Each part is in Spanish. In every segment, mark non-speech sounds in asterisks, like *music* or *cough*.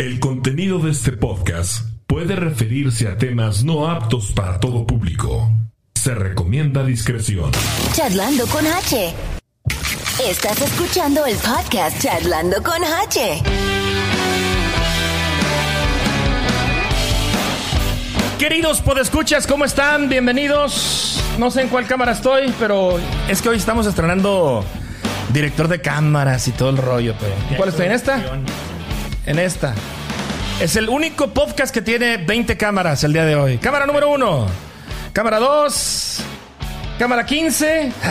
El contenido de este podcast puede referirse a temas no aptos para todo público. Se recomienda discreción. Charlando con H. Estás escuchando el podcast Charlando con H. Queridos podescuchas, ¿cómo están? Bienvenidos. No sé en cuál cámara estoy, pero es que hoy estamos estrenando director de cámaras y todo el rollo. Pero... ¿En cuál estoy? ¿En esta? En esta. Es el único podcast que tiene 20 cámaras el día de hoy. Cámara número 1. Cámara 2. Cámara 15. *laughs*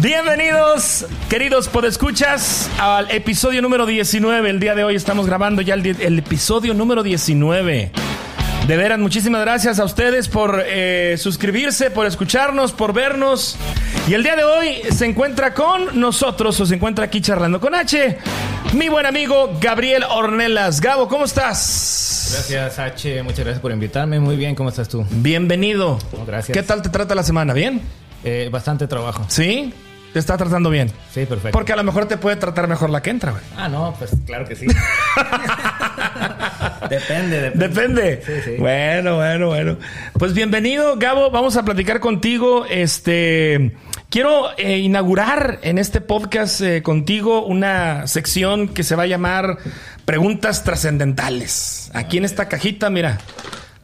Bienvenidos, queridos podescuchas, al episodio número 19. El día de hoy estamos grabando ya el, di- el episodio número 19. De veras, muchísimas gracias a ustedes por eh, suscribirse, por escucharnos, por vernos. Y el día de hoy se encuentra con nosotros, o se encuentra aquí charlando con H, mi buen amigo Gabriel Ornelas. Gabo, ¿cómo estás? Gracias, H. Muchas gracias por invitarme. Muy bien, ¿cómo estás tú? Bienvenido. Oh, gracias. ¿Qué tal te trata la semana? ¿Bien? Eh, bastante trabajo. ¿Sí? ¿Te está tratando bien? Sí, perfecto. Porque a lo mejor te puede tratar mejor la que entra, güey. Ah, no, pues claro que sí. *laughs* depende, depende. Depende. Sí, sí. Bueno, bueno, bueno. Pues bienvenido, Gabo. Vamos a platicar contigo. Este. Quiero eh, inaugurar en este podcast eh, contigo una sección que se va a llamar Preguntas Trascendentales. Aquí en esta cajita, mira,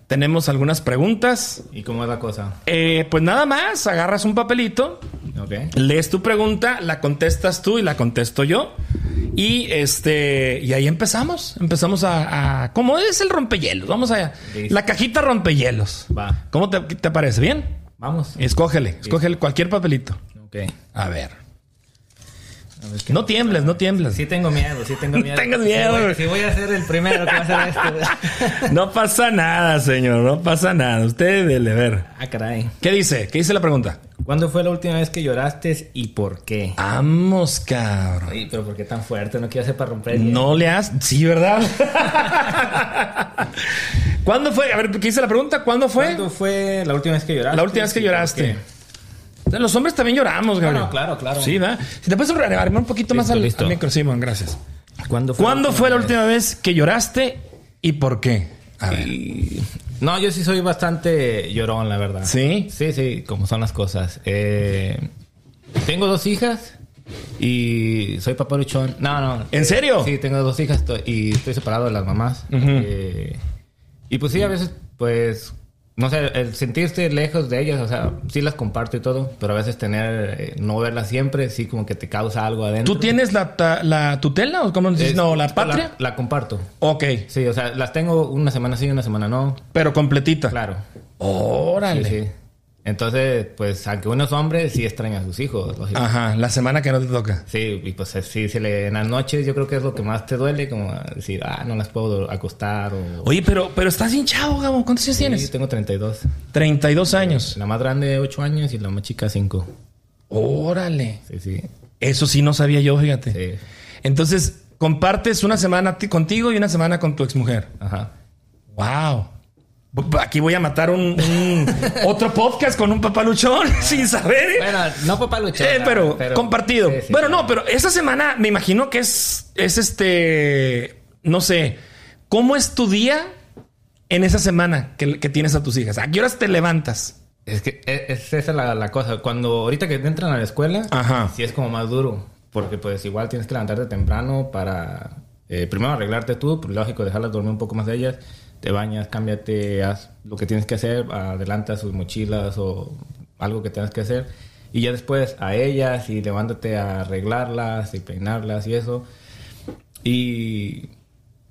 tenemos algunas preguntas. ¿Y cómo es la cosa? Eh, pues nada más, agarras un papelito, Ok. lees tu pregunta, la contestas tú y la contesto yo. Y este, y ahí empezamos. Empezamos a, a- ¿Cómo es el rompehielos? Vamos allá. Listo. La cajita rompehielos. Va. ¿Cómo te, te parece? ¿Bien? Vamos. Escógele, escógele cualquier papelito. Ok. A ver. No tiembles, no tiembles. Sí tengo miedo, sí tengo *laughs* miedo. tengas Sí miedo, voy- güey. Si voy, a ser el primero que va a hacer esto. *laughs* No pasa nada, señor. No pasa nada. Usted dele, a ver. ah, caray. ¿Qué dice? ¿Qué dice la pregunta? ¿Cuándo fue la última vez que lloraste y por qué? Vamos, cabrón. Ay, pero ¿por qué tan fuerte? No quiero hacer para romper el. No le has. Sí, ¿verdad? *laughs* ¿Cuándo fue? A ver, ¿qué dice la pregunta? ¿Cuándo fue? ¿Cuándo fue la última vez que lloraste? La última vez que lloraste. Los hombres también lloramos, Gabriel. no, claro, claro. Sí, ¿verdad? Si te puedes arrimar un poquito más Listo, al, listo. al micro, Simón, gracias. ¿Cuándo fue, ¿Cuándo fue la última vez que lloraste y por qué? A ver. Y- No, yo sí soy bastante llorón, la verdad. ¿Sí? Sí, sí, como son las cosas. Eh, tengo dos hijas y soy papá luchón. No, no. ¿En eh, serio? Sí, tengo dos hijas y estoy separado de las mamás. Eh, y pues sí, a veces, pues, no sé, el sentirte lejos de ellas, o sea, sí las comparto y todo, pero a veces tener, eh, no verlas siempre, sí como que te causa algo adentro. ¿Tú tienes la, ta- la tutela o cómo dices? Es- No, la patria. La, la comparto. Ok, Sí, o sea, las tengo una semana sí, una semana no. pero completita. Claro. Órale. Sí, sí. Entonces, pues, aunque uno es hombre, sí extraña a sus hijos. lógico. Ajá, la semana que no te toca. Sí, y pues sí, sí, le- en las noches yo creo que es lo que más te duele, como decir, ah, no las puedo acostar o... Oye, pero, pero estás bien chavo, Gabo. ¿Cuántos años Sí, tienes? tengo 32. 32 años. La más grande, 8 años, y la más chica, 5. Órale. Sí, sí, Eso sí no sabía yo, fíjate. sí. Entonces, compartes una semana ti- contigo y una semana con tu exmujer. Ajá. Wow. Aquí voy a matar un, un- *laughs* otro podcast con un papaluchón *laughs* sin saber. ¿eh? Bueno, no papá luchar. Eh, pero, compartido. Sí, sí, bueno, no, pero esa semana me imagino que es, es este, no sé, ¿cómo es tu día en esa semana que, que tienes a tus hijas? ¿A qué horas te levantas? Es que es, es esa la, la cosa. Cuando ahorita que entran a la escuela, Ajá. sí es como más duro. Porque pues igual tienes que levantarte temprano para eh, primero arreglarte tú, pues, lógico, dejarlas dormir un poco más de ellas. Te bañas, cámbiate, haz lo que tienes que hacer, adelanta sus mochilas o algo que tengas que hacer. Y ya después a ellas y levántate a arreglarlas y peinarlas y eso. Y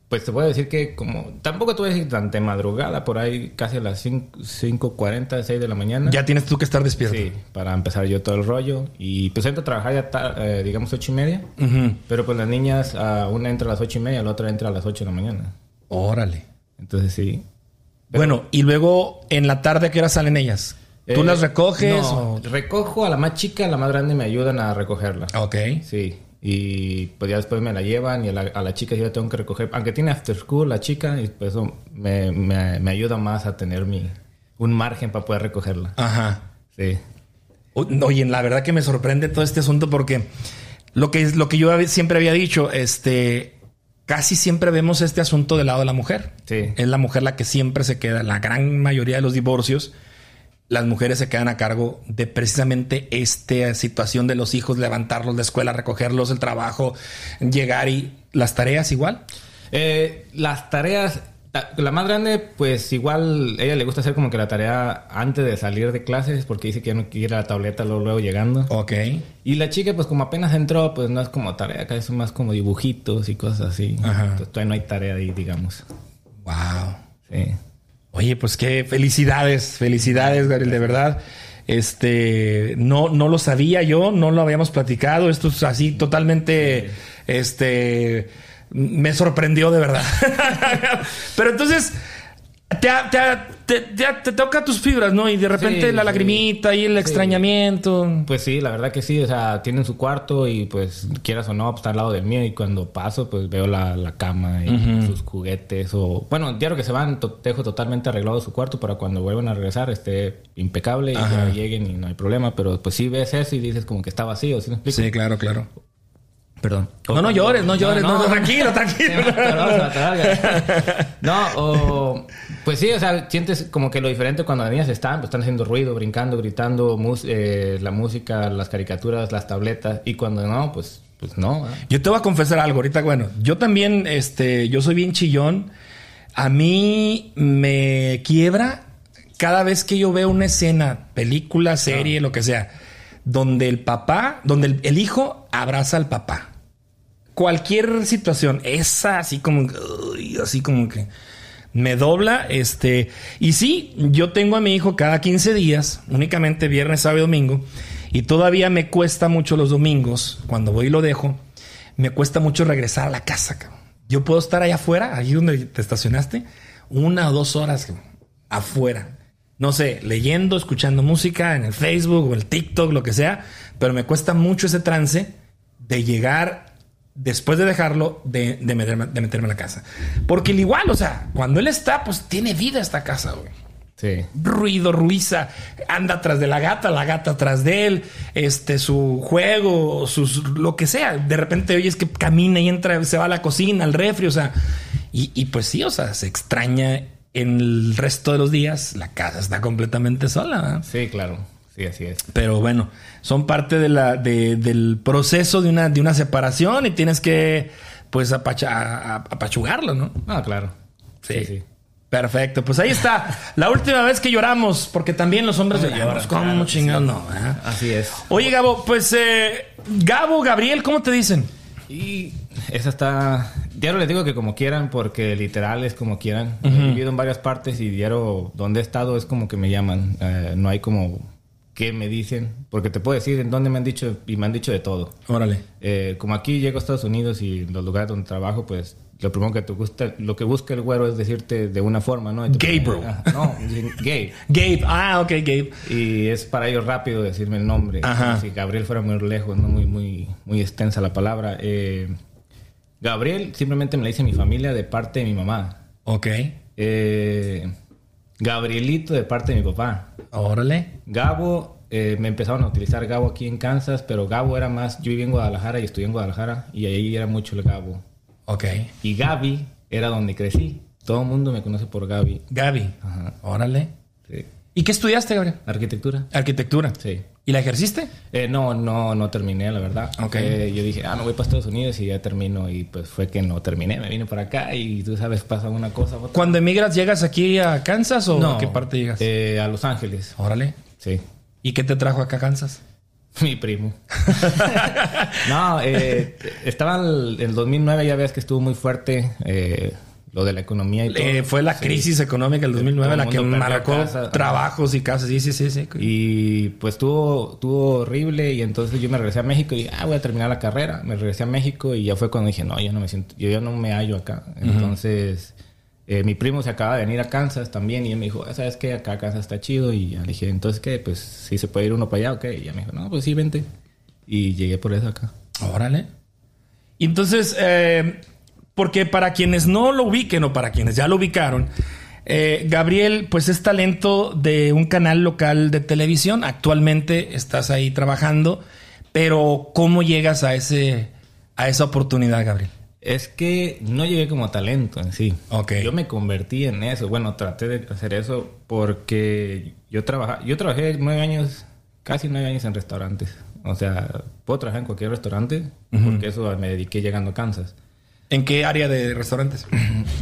pues te puedo decir que como... Tampoco te voy a decir tan de madrugada, por ahí casi a las 5, 5.40, 6 de la mañana. Ya tienes tú que estar despierto. Sí, para empezar yo todo el rollo. Y pues entro a trabajar ya, ta- eh, digamos, ocho y media. Ujú. Pero pues las niñas, ah, una entra a las ocho y media, la otra entra a las 8 de la mañana. Órale. Entonces sí. Bueno, y luego en la tarde, ¿a qué hora salen ellas? ¿Tú Eh, las recoges? no, o- Recojo a la más chica, a la más grande me ayudan a recogerla. Ok. Sí. Y pues ya después me la llevan y a la, a la chica yo la tengo que recoger. Aunque tiene after school la chica, y pues eso me, me, me ayuda más a tener mi, un margen para poder recogerla. Ajá. Sí. Oye, la verdad que me sorprende todo este asunto porque lo que, lo que yo siempre había dicho, este, casi siempre vemos este asunto del lado de la mujer. Sí. Es la mujer la que siempre se queda, la gran mayoría de los divorcios, las mujeres se quedan a cargo de precisamente esta situación de los hijos, levantarlos de escuela, recogerlos, el trabajo, llegar y las tareas igual. Eh, las tareas, ta- la más grande, pues igual ella le gusta hacer como que la tarea antes de salir de clases porque dice que ya no quiere la tableta luego, luego llegando. Ok. Y la chica, pues como apenas entró, pues no es como tarea, acá es más como dibujitos y cosas así. Ajá. Entonces todavía no hay tarea ahí, digamos. Wow. Sí. Oye, pues qué felicidades, felicidades, Gabriel, de verdad. Este, no, no lo sabía yo, no lo habíamos platicado. Esto es así totalmente, este, me sorprendió de verdad. *laughs* Pero entonces, te, te, te, te- te toca tus fibras, ¿no? Y de repente Sí, la sí. lagrimita y el extrañamiento. Pues sí, la verdad que sí, o sea, tienen su cuarto y pues quieras o no, pues, está al lado del mío y cuando paso pues veo la, la cama y sus juguetes o... Bueno, diario que se van, to- dejo totalmente arreglado su cuarto para cuando vuelvan a regresar esté impecable y lleguen y no hay problema, pero pues sí ves eso y dices como que está vacío, ¿sí me explico? Sí, claro, claro. Perdón. No, no llores, no llores, no, no, tranquilo, tranquilo. *laughs* Güey. *laughs* No, o... Pues sí, o sea, sientes como que lo diferente cuando las niñas están, pues están haciendo ruido, brincando, gritando, eh, la música, las caricaturas, las tabletas, y cuando no, pues, pues no. Yo te voy a confesar algo ahorita. Bueno, yo también, este, yo soy bien chillón. A mí me quiebra cada vez que yo veo una escena, película, serie, lo que sea, donde el papá, donde el, hijo abraza al papá. Cualquier situación, esa así como, así como que me dobla, este, y sí, yo tengo a mi hijo cada 15 días, únicamente viernes, sábado y domingo, y todavía me cuesta mucho los domingos, cuando voy y lo dejo, me cuesta mucho regresar a la casa. Yo puedo estar allá afuera, ahí donde te estacionaste, una o dos horas afuera. No sé, leyendo, escuchando música en el Facebook o el TikTok, lo que sea, pero me cuesta mucho ese trance de llegar después de dejarlo, de, de meterme, de meterme a la casa. Porque el igual, o sea, cuando él está, pues tiene vida esta casa, güey. Sí. Ruido, ruiza, anda atrás de la gata, la gata atrás de él, este, su juego, sus, lo que sea. De repente oyes que camina y entra, se va a la cocina, al refri, o sea, y, y pues sí, o sea, se extraña en el resto de los días, la casa está completamente sola, ¿verdad? Sí, claro. Sí, así es. Pero bueno, son parte de la, de- del proceso de una, de una separación y tienes que, pues, apacha- apachugarlo, ¿no? Ah, claro. Sí. sí. Perfecto, pues ahí está. La última vez que lloramos, porque también los hombres lloramos. ¿Cómo claro chingados no? eh? Así es. Oye, Gabo, pues, eh, Gabo, Gabriel, ¿cómo te dicen? Y esa está... Diario les digo que como quieran, porque literal es como quieran. He vivido en varias partes y diario donde he estado es como que me llaman. Eh, no hay como qué me dicen, porque te puedo decir en dónde me han dicho y me han dicho de todo. Órale. Eh, como aquí llego a Estados Unidos y los lugares donde trabajo, pues lo primero que te gusta, lo que busca el güero es decirte de una forma, ¿no? Pone- bro. Ah, no, gay. *laughs* Gabe, ah, ok, Gabe. Y es para ellos rápido decirme el nombre. Ajá. Si Gabriel fuera muy lejos, no muy, muy, muy extensa la palabra. Eh, Gabriel simplemente me la dice mi familia de parte de mi mamá. Ok. Eh, Gabrielito de parte de mi papá. Órale. Gabo, eh, me empezaron a utilizar Gabo aquí en Kansas, pero Gabo era más, yo viví en Guadalajara y estudié en Guadalajara y ahí era mucho el Gabo. Ok. Y Gaby era donde crecí. Todo el mundo me conoce por Gaby. Gaby. Ajá. Órale. Sí. ¿Y qué estudiaste, Gabriel? Arquitectura. Arquitectura. Sí. ¿Y la ejerciste? Eh, no, no, no terminé, la verdad. Ok. Eh, yo dije, ah, no voy para Estados Unidos y ya termino. Y pues fue que no terminé. Me vine para acá y tú sabes, pasa una cosa. Otra. Cuando emigras, ¿llegas aquí a Kansas o a qué parte llegas? Eh, a Los Ángeles. Órale. Sí. ¿Y qué te trajo acá a Kansas? *laughs* Mi primo. *laughs* no, eh, estaba el, el 2009, ya ves que estuvo muy fuerte eh, lo de la economía y todo. Eh, fue la Sí. crisis económica del 2009 Todo la el que marcó casa. trabajos y casas. Sí, sí, sí. sí. Y pues estuvo, estuvo horrible y entonces yo me regresé a México y dije, ah, voy a terminar la carrera. Me regresé a México y ya fue cuando dije, no, yo no me siento, yo ya no me hallo acá. Entonces, eh, mi primo se acaba de venir a Kansas también y él me dijo, "Ah, ¿sabes qué? Acá Kansas está chido. Y ya le dije, entonces, ¿qué? Pues sí se puede ir uno para allá, ¿ok? Y ya me dijo, no, pues sí, vente. Y llegué por eso acá. Órale. Y entonces, eh, porque para quienes no lo ubiquen o para quienes ya lo ubicaron, eh, Gabriel, pues es talento de un canal local de televisión. Actualmente estás ahí trabajando, Pero, ¿cómo llegas a ese a esa oportunidad, Gabriel? Es que no llegué como talento en sí. Ok. Yo me convertí en eso. Bueno, traté de hacer eso porque yo trabajaba, yo trabajé nueve años, casi nueve años en restaurantes. O sea, puedo trabajar en cualquier restaurante porque eso me dediqué llegando a Kansas. ¿En qué área de restaurantes? *clears throat*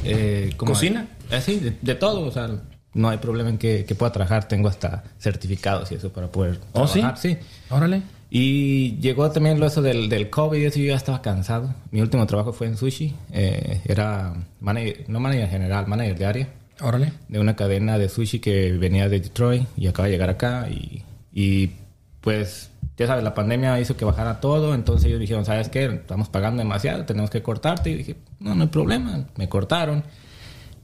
Eh, como- ¿Cocina? Eh, sí, de, de todo. O sea, no hay problema en que, que pueda trabajar. Tengo hasta certificados y eso para poder ¿Oh, sí? sí? Órale. Y llegó también lo eso del, del COVID y eso yo ya estaba cansado. Mi último trabajo fue en sushi. Eh, era manager, no manager general, manager de área Órale. de una cadena de sushi que venía de Detroit y acaba de llegar acá. Y, y, pues, ya sabes, la pandemia hizo que bajara todo. Entonces ellos dijeron, ¿sabes qué? Estamos pagando demasiado, tenemos que cortarte. Y dije, no, no hay problema. Me cortaron.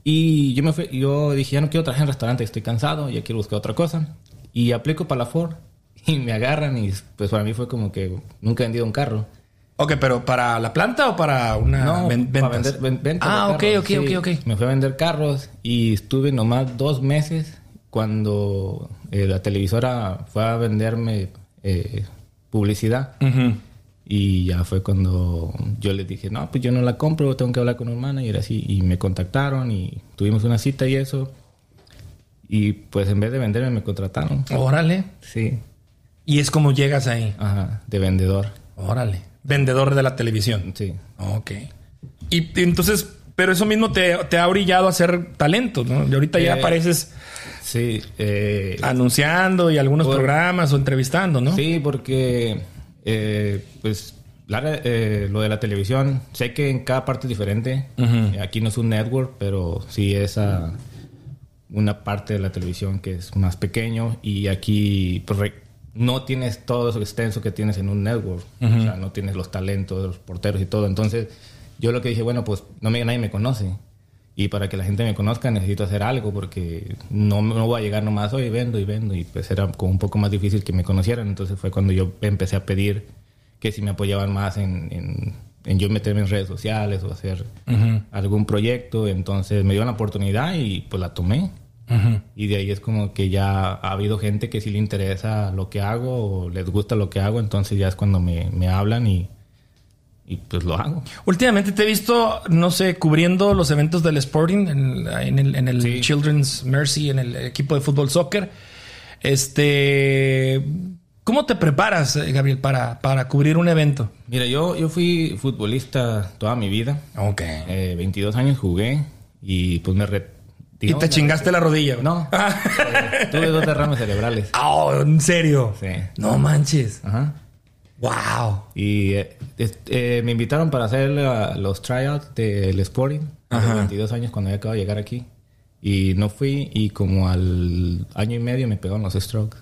Y yo me fui, yo dije, ya no quiero trabajar en restaurante, estoy cansado, ya quiero buscar otra cosa. Y aplico para la Ford *laughs* y me agarran y pues para mí fue como que nunca he vendido un carro. Ok, pero ¿para la planta o para una No, ven- para ventas? vender, ven- ventas ah, ok, ok, sí. ok, ok. Me fui a vender carros y estuve nomás dos meses cuando eh, la televisora fue a venderme eh, publicidad. Y ya fue cuando yo les dije, no, pues yo no la compro, tengo que hablar con un manager así. Y me contactaron y tuvimos una cita y eso. Y pues en vez de venderme me contrataron. Órale. Sí, Y es como llegas ahí. ajá, de vendedor. Órale. Vendedor de la televisión. Sí. Ok. Y, entonces, pero eso mismo te, te ha brillado a ser talento, ¿no? Y ahorita ya Eh, apareces Sí, eh, anunciando y algunos por- programas o entrevistando, ¿no? Sí, porque eh, pues la- eh, lo de la televisión, sé que en cada parte es diferente. Aquí no es un network, pero sí es ah, una parte de la televisión que es más pequeño y aquí pues, no tienes todo eso extenso que tienes en un network. O sea, no tienes los talentos los porteros y todo. Entonces, yo lo que dije, bueno, pues no me, nadie me conoce. Y para que la gente me conozca necesito hacer algo porque no, no voy a llegar nomás hoy vendo y vendo y pues era como un poco más difícil que me conocieran. Entonces fue cuando yo empecé a pedir que si me apoyaban más en, en, en yo meterme en redes sociales o hacer algún proyecto. Entonces me dio la oportunidad y pues la tomé. Ujú. Y de ahí es como que ya ha habido gente que sí le interesa lo que hago o les gusta lo que hago. Entonces ya es cuando me, me hablan y, y pues lo hago. Últimamente te he visto, no sé, cubriendo los eventos del Sporting en, en el, en el Sí. Children's Mercy, en el equipo de fútbol soccer. Este, ¿cómo te preparas, eh, Gabriel, para, para cubrir un evento? Mira, yo, yo fui futbolista toda mi vida. Ok. Eh, 22 años jugué y pues me... re- y te chingaste la rodilla. No. *laughs* Eh, tuve dos derrames cerebrales. Ah, ¿en serio? Sí. No manches. Ajá. Wow. Y eh, eh, me invitaron para hacer la- los tryouts del Sporting. Ajá. 22 años cuando ya acabo de llegar aquí. Y no fui y como al año y medio me pegaron los strokes.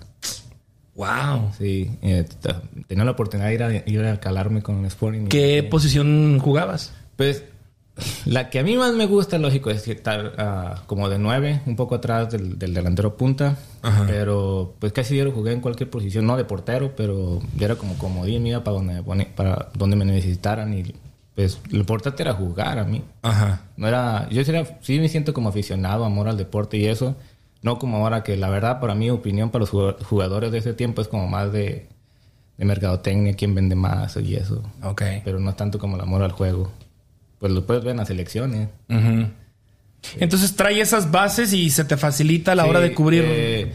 Wow. Sí, eh, tenía la oportunidad de ir a, ir a calarme con el Sporting. y- ¿Qué posición jugabas? Pues la que a mí más me gusta, lógico, es estar ah, como de nueve, un poco atrás del, del delantero punta. Ajá. Pero pues casi yo jugué en cualquier posición, no de portero, pero yo era como comodín, iba para donde, para donde me necesitaran. Y pues lo importante era jugar a mí. Ajá. No era, yo sí, era- sí me siento como aficionado, amor al deporte y eso. No como ahora que la verdad, para mi opinión, para los jugado- jugadores de ese tiempo es como más de, de mercadotecnia, quién vende más y eso. Ok. Pero no es tanto como el amor al juego. Pues lo puedes ver en las elecciones. Ujú. Entonces trae esas bases y se te facilita a la Sí, hora de cubrir. eh,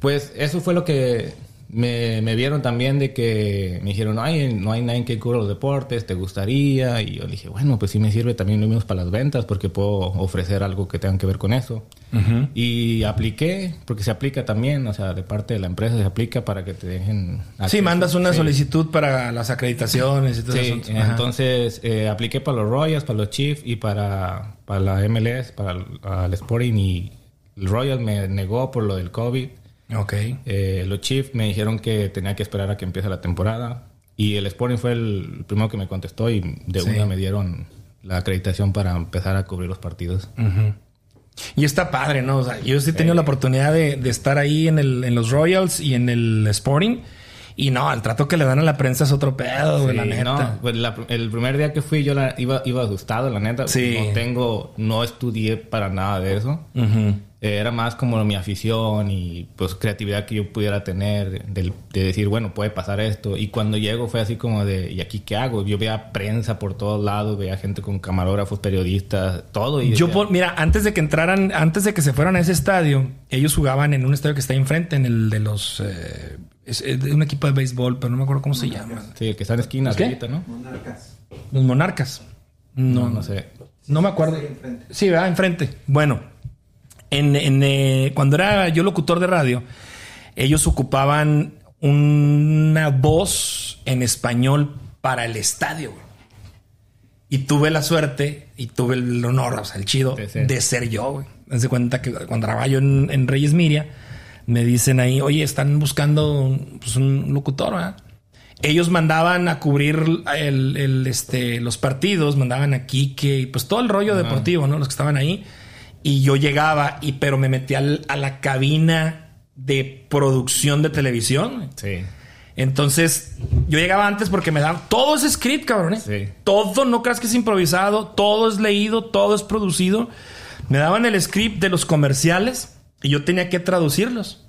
pues eso fue lo que me, me vieron también de que me dijeron, Ay, no hay nadie que cubra los deportes, ¿te gustaría? Y yo dije, bueno, pues sí me sirve también lo mismo para las ventas porque puedo ofrecer algo que tenga que ver con eso. Y apliqué, porque se aplica también, o sea, de parte de la empresa se aplica para que te dejen... Sí, mandas una Sí. solicitud para las acreditaciones y todo Sí, eso. Entonces eh, apliqué para los Royals, para los Chiefs y para, para la MLS, para el, al Sporting y el Royal me negó por lo del COVID. Ok. Eh, los Chiefs me dijeron que tenía que esperar a que empiece la temporada y el Sporting fue el primero que me contestó y de Sí. una me dieron la acreditación para empezar a cubrir los partidos. Y está padre, ¿no? O sea, yo sí he tenido la oportunidad de, de estar ahí en, el, en los Royals y en el Sporting. Y no, el trato que le dan a la prensa es otro pedo, güey, Sí, la neta. no, pues la- el primer día que fui yo la- iba, iba asustado, la neta. Sí. No tengo, no estudié para nada de eso. Eh, era más como mi afición y pues creatividad que yo pudiera tener del- de, decir, bueno, puede pasar esto. Y cuando llego fue así como de, ¿y aquí qué hago? Yo veía prensa por todos lados, veía gente con camarógrafos, periodistas, todo. Y Yo, por- mira, antes de que entraran, antes de que se fueran a ese estadio, ellos jugaban en un estadio que está ahí enfrente, en el de los. eh, es, es de un equipo de béisbol, pero no me acuerdo cómo se llama. Sí, el que está en esquina, arribita, ¿no? Los Monarcas. No, No, no sé. No me acuerdo. Sí, ¿verdad? Enfrente. Bueno, en, en, eh, cuando era yo locutor de radio, ellos ocupaban una voz en español para el estadio. güey. Y tuve la suerte y tuve el honor, o sea, el chido, De ser. de ser yo, güey. Cuenta que cuando trabajaba yo en, en Reyes Miria, me dicen ahí, oye, están buscando un, pues, un locutor, ¿verdad? Ellos mandaban a cubrir el, el, este, los partidos, mandaban a Quique y pues todo el rollo deportivo, ¿no? Los que estaban ahí. Y yo llegaba, y pero me metí al- a la cabina de producción de televisión. Sí. Entonces, yo llegaba antes porque me daban todo es script, cabrón. ¿eh? Sí. Todo, no creas que es improvisado, todo es leído, todo es producido. Me daban el script de los comerciales y yo tenía que traducirlos.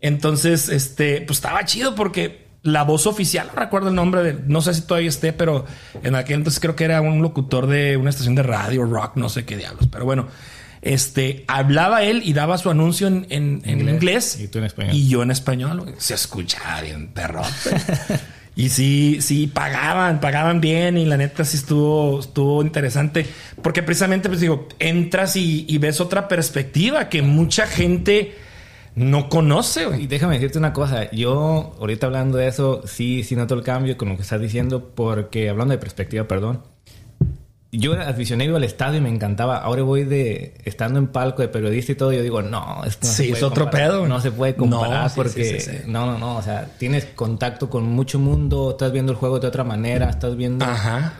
Entonces, este, pues estaba chido porque la voz oficial, no recuerdo el nombre de, no sé si todavía esté, pero en aquel entonces creo que era un locutor de una estación de radio, rock, no sé qué diablos, pero bueno, este, hablaba él y daba su anuncio en, en- en Inglés. inglés. Y tú en español. Y yo en español, se escuchaba bien perro. *laughs* y sí, sí, pagaban, pagaban bien y la neta sí estuvo, estuvo interesante. Porque precisamente, pues digo, entras y, ves otra perspectiva que mucha gente no conoce, Y déjame decirte una cosa, yo ahorita hablando de eso, sí, sí noto el cambio con lo que estás diciendo, porque hablando de perspectiva, perdón, yo era aficionado al estadio y me encantaba. Ahora voy de estando en palco de periodista y todo, yo digo, no, esto no Sí, se puede es otro pedo. No se puede comparar No, porque sí, sí, sí. no, no, no, o sea, tienes contacto con mucho mundo, estás viendo el juego de otra manera, estás viendo Ajá.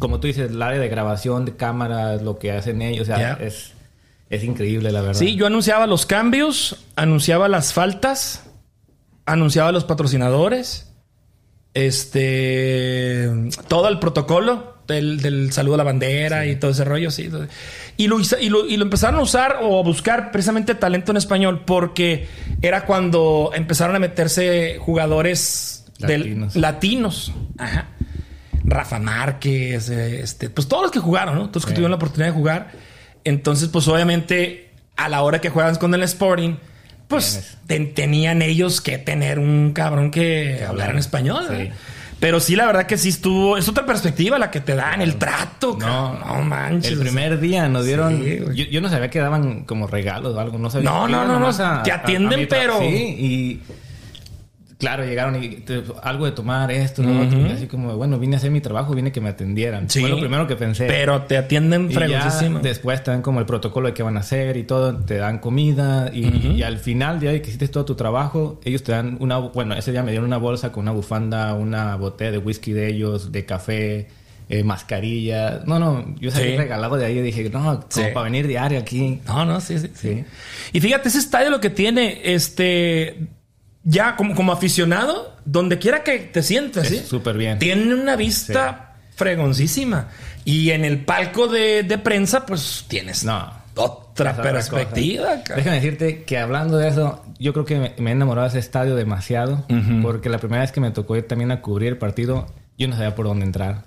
como tú dices, el área de grabación de cámaras, lo que hacen ellos, o sea, es es increíble la verdad. Sí, yo anunciaba los cambios, anunciaba las faltas, anunciaba los patrocinadores, este, todo el protocolo del, del saludo a la bandera y todo ese rollo, sí. Y lo, y, lo, y lo empezaron a usar o a buscar precisamente talento en español porque era cuando empezaron a meterse jugadores del- Latinos. latinos. Ajá. Rafa Márquez, eh, este, pues todos los que jugaron, ¿no? Todos los que Sí. tuvieron la oportunidad de jugar. Entonces, pues obviamente, a la hora que juegan con el Sporting, pues ten- tenían ellos que tener un cabrón que hablar en español. Sí. Pero sí, la verdad que sí estuvo. Es otra perspectiva la que te dan, el trato. No, No, manches. El primer día nos dieron. Sí, yo, yo no sabía que daban como regalos o algo. No sabía. No, no, no, no, te atienden, mi tra- pero- Sí, y. Claro, llegaron y te- algo de tomar esto, lo otro, y así como, bueno, vine a hacer mi trabajo, vine que me atendieran. Sí. Fue lo primero que pensé. Pero te atienden fregosísimo. después te dan como el protocolo de qué van a hacer y todo, te dan comida y, y al final, ya que hiciste todo tu trabajo, ellos te dan una, bueno, ese día me dieron una bolsa con una bufanda, una botella de whisky de ellos, de café, eh, mascarilla. No, no, yo salí Sí. regalado de ahí y dije, no, como Sí. para venir diario aquí. No, no, sí, sí. Sí. Y fíjate, ese estadio lo que tiene, este, ya como, como aficionado, donde quiera que te sientes, Es ¿sí? súper bien. Tiene una vista fregoncísima. Y en el palco de, de prensa, pues tienes No. otra otra perspectiva. cabrón. Déjame decirte que hablando de eso, yo creo que me, me he enamorado de ese estadio demasiado. Porque la primera vez que me tocó ir también a cubrir el partido, yo no sabía por dónde entrar.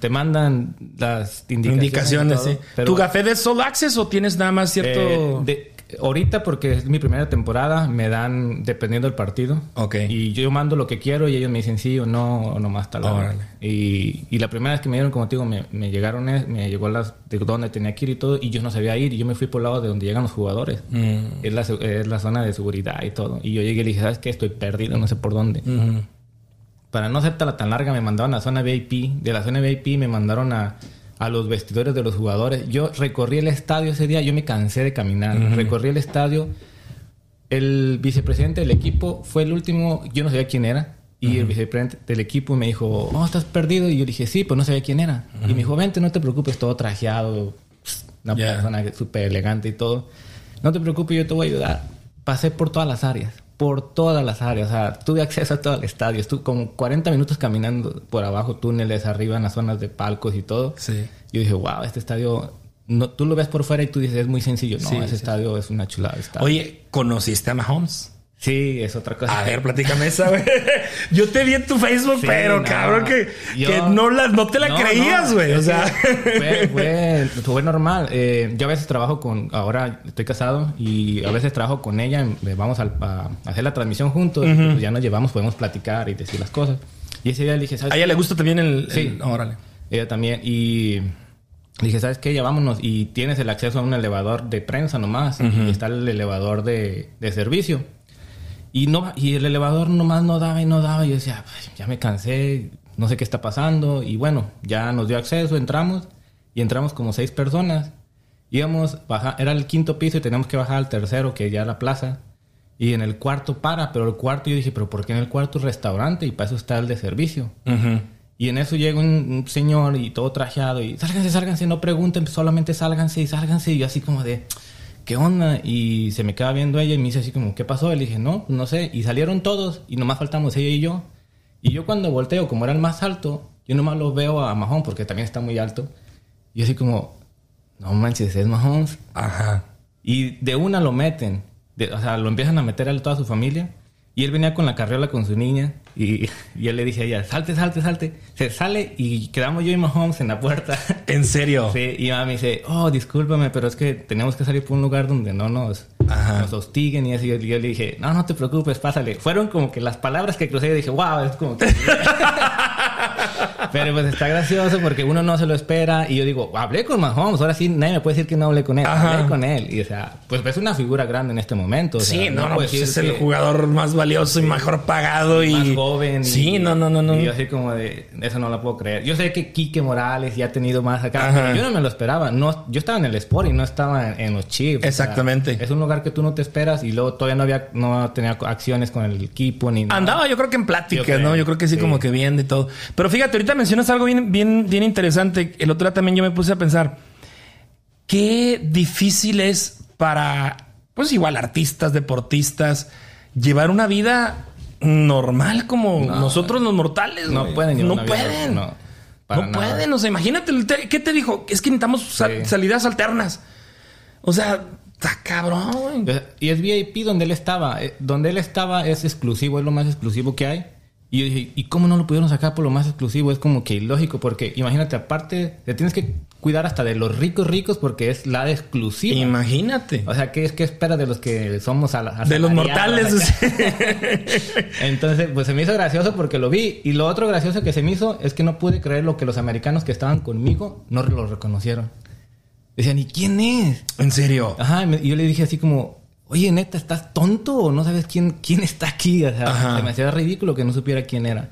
Te mandan las indicaciones. Indicaciones, sí. pero, ¿Tu café de Soul Access o tienes nada más cierto...? eh, de- ahorita, porque es mi primera temporada, me dan dependiendo del partido. Ok. Y yo mando lo que quiero y ellos me dicen sí o no, o nomás tal. Órale. Y, y la primera vez que me dieron, como te digo, me, me llegaron, eh, me llegó las de dónde tenía que ir y todo, y yo no sabía ir, y yo me fui por el lado de donde llegan los jugadores. Mm. Es, la, es la zona de seguridad y todo. Y yo llegué y dije, ¿sabes qué? Estoy perdido, no sé por dónde. Para no tan, tan larga, me mandaron a la zona VIP. De la zona VIP me mandaron a, a los vestidores de los jugadores. Yo recorrí el estadio ese día, yo me cansé de caminar. Recorrí el estadio. El vicepresidente del equipo fue el último, yo no sabía quién era. Y el vicepresidente del equipo me dijo, oh, estás perdido. Y yo dije, sí, pues no sabía quién era. Y me dijo, vente, no te preocupes, todo trajeado. Una persona súper elegante y todo. No te preocupes, yo te voy a ayudar. Pasé por todas las áreas. Por todas las áreas. O sea, tuve acceso a todo el estadio. Estuve como 40 minutos caminando por abajo, túneles, arriba en las zonas de palcos y todo. Sí. Yo dije, wow, este estadio... No, tú lo ves por fuera y tú dices, es muy sencillo. No, Sí, ese sí. estadio es una chulada. estadio. Oye, ¿conociste a Mahomes? Sí, es otra cosa. A ver, platícame esa, güey. *laughs* Yo te vi en tu Facebook, Sí, pero no. cabrón, que, Yo- que no, la, no te la No, creías, no, güey. o sea, Fue, fue, fue normal. Eh, yo a veces trabajo con... Ahora estoy casado y a veces trabajo con ella. eh, Vamos al- a, hacer la transmisión juntos. y pues ya nos llevamos, podemos platicar y decir las cosas. Y ese día le dije, ¿sabes a ella qué? le gusta también el. Sí. el- órale. Ella también. Y dije, ¿sabes qué? Ya vámonos. Y tienes el acceso a un elevador de prensa nomás. Y está el elevador de, de servicio. Y, no, y el elevador nomás no daba y no daba. Y yo decía, "Ay, ya me cansé. No sé qué está pasando. Y bueno, ya nos dio acceso, entramos. Y entramos como seis personas. Íbamos, baja, era el quinto piso y teníamos que bajar al tercero, que ya era la plaza. Y en el cuarto para, pero el cuarto yo dije, pero ¿por qué en el cuarto es restaurante? Y para eso está el de servicio. Ujú. Y en eso llega un, un señor y todo trajeado y sálganse, sálganse, no pregunten, solamente sálganse y sálganse. Y yo así como de, ¿qué onda? Y se me queda viendo ella y me dice así como, ¿qué pasó? Y le dije, no, no sé. Y salieron todos y nomás faltamos ella y yo. Y yo cuando volteo, como era el más alto, yo nomás lo veo a Mahón porque también está muy alto. Y yo así como, no manches, es Mahón. Ajá. Y de una lo meten. De- o sea, lo empiezan a meter a toda su familia. Y él venía con la carriola con su niña. Y, y yo le dije a ella, salte, salte, salte. Se sale y quedamos yo y Mahomes en la puerta. *laughs* ¿En serio? Sí, y mamá me dice, oh, discúlpame, pero es que tenemos que salir por un lugar donde no nos, nos hostiguen y así. Y yo le dije, no, no te preocupes, pásale. Fueron como que las palabras que crucé y dije, wow, es como que... *laughs* Pero pues está gracioso porque uno no se lo espera y yo digo, hablé con Mahomes, ahora sí nadie me puede decir que no hablé con él. Ajá. Hablé con él y o sea, pues es una figura grande en este momento. o sea, Sí, no, no, pues es el jugador más valioso y mejor pagado y. más joven. y- Sí, no, no, no, no. Y yo así como de, eso no lo puedo creer. Yo sé que Quique Morales ya ha tenido más acá. Ajá. Yo no me lo esperaba. No, yo estaba en el Sport y no estaba en, en los Chiefs. O sea, Exactamente. es un lugar que tú no te esperas y luego todavía no había, no tenía acciones con el equipo ni nada. Andaba yo creo que en pláticas, ¿no? Yo creo que sí, sí. como que bien de todo. Pero fíjate, ahorita mencionas algo bien, bien, bien interesante. El otro día también yo me puse a pensar, qué difícil es para, pues igual, artistas, deportistas, llevar una vida normal como nosotros los mortales. No pueden No vida- pueden. no, pueden. O sea, imagínate, te- ¿qué te dijo? Es que necesitamos sal- Sí. salidas alternas. O sea, está cabrón, Y es VIP donde él estaba. Eh, Donde él estaba es exclusivo, es lo más exclusivo que hay. Y yo dije, ¿y cómo no lo pudieron sacar por lo más exclusivo? Es como que ilógico, porque imagínate, aparte, te tienes que cuidar hasta de los ricos ricos porque es la exclusiva. Imagínate. O sea, ¿qué, es, ¿qué espera de los que somos a la, De los mortales. *laughs* Entonces, pues se me hizo gracioso porque lo vi. Y lo otro gracioso que se me hizo es que no pude creer lo que los americanos que estaban conmigo no lo reconocieron. Decían, ¿y quién es? en serio. Ajá, y yo le dije así como, oye, neta, ¿estás tonto o no sabes quién, quién está aquí? O sea, se me hacía ridículo que no supiera quién era.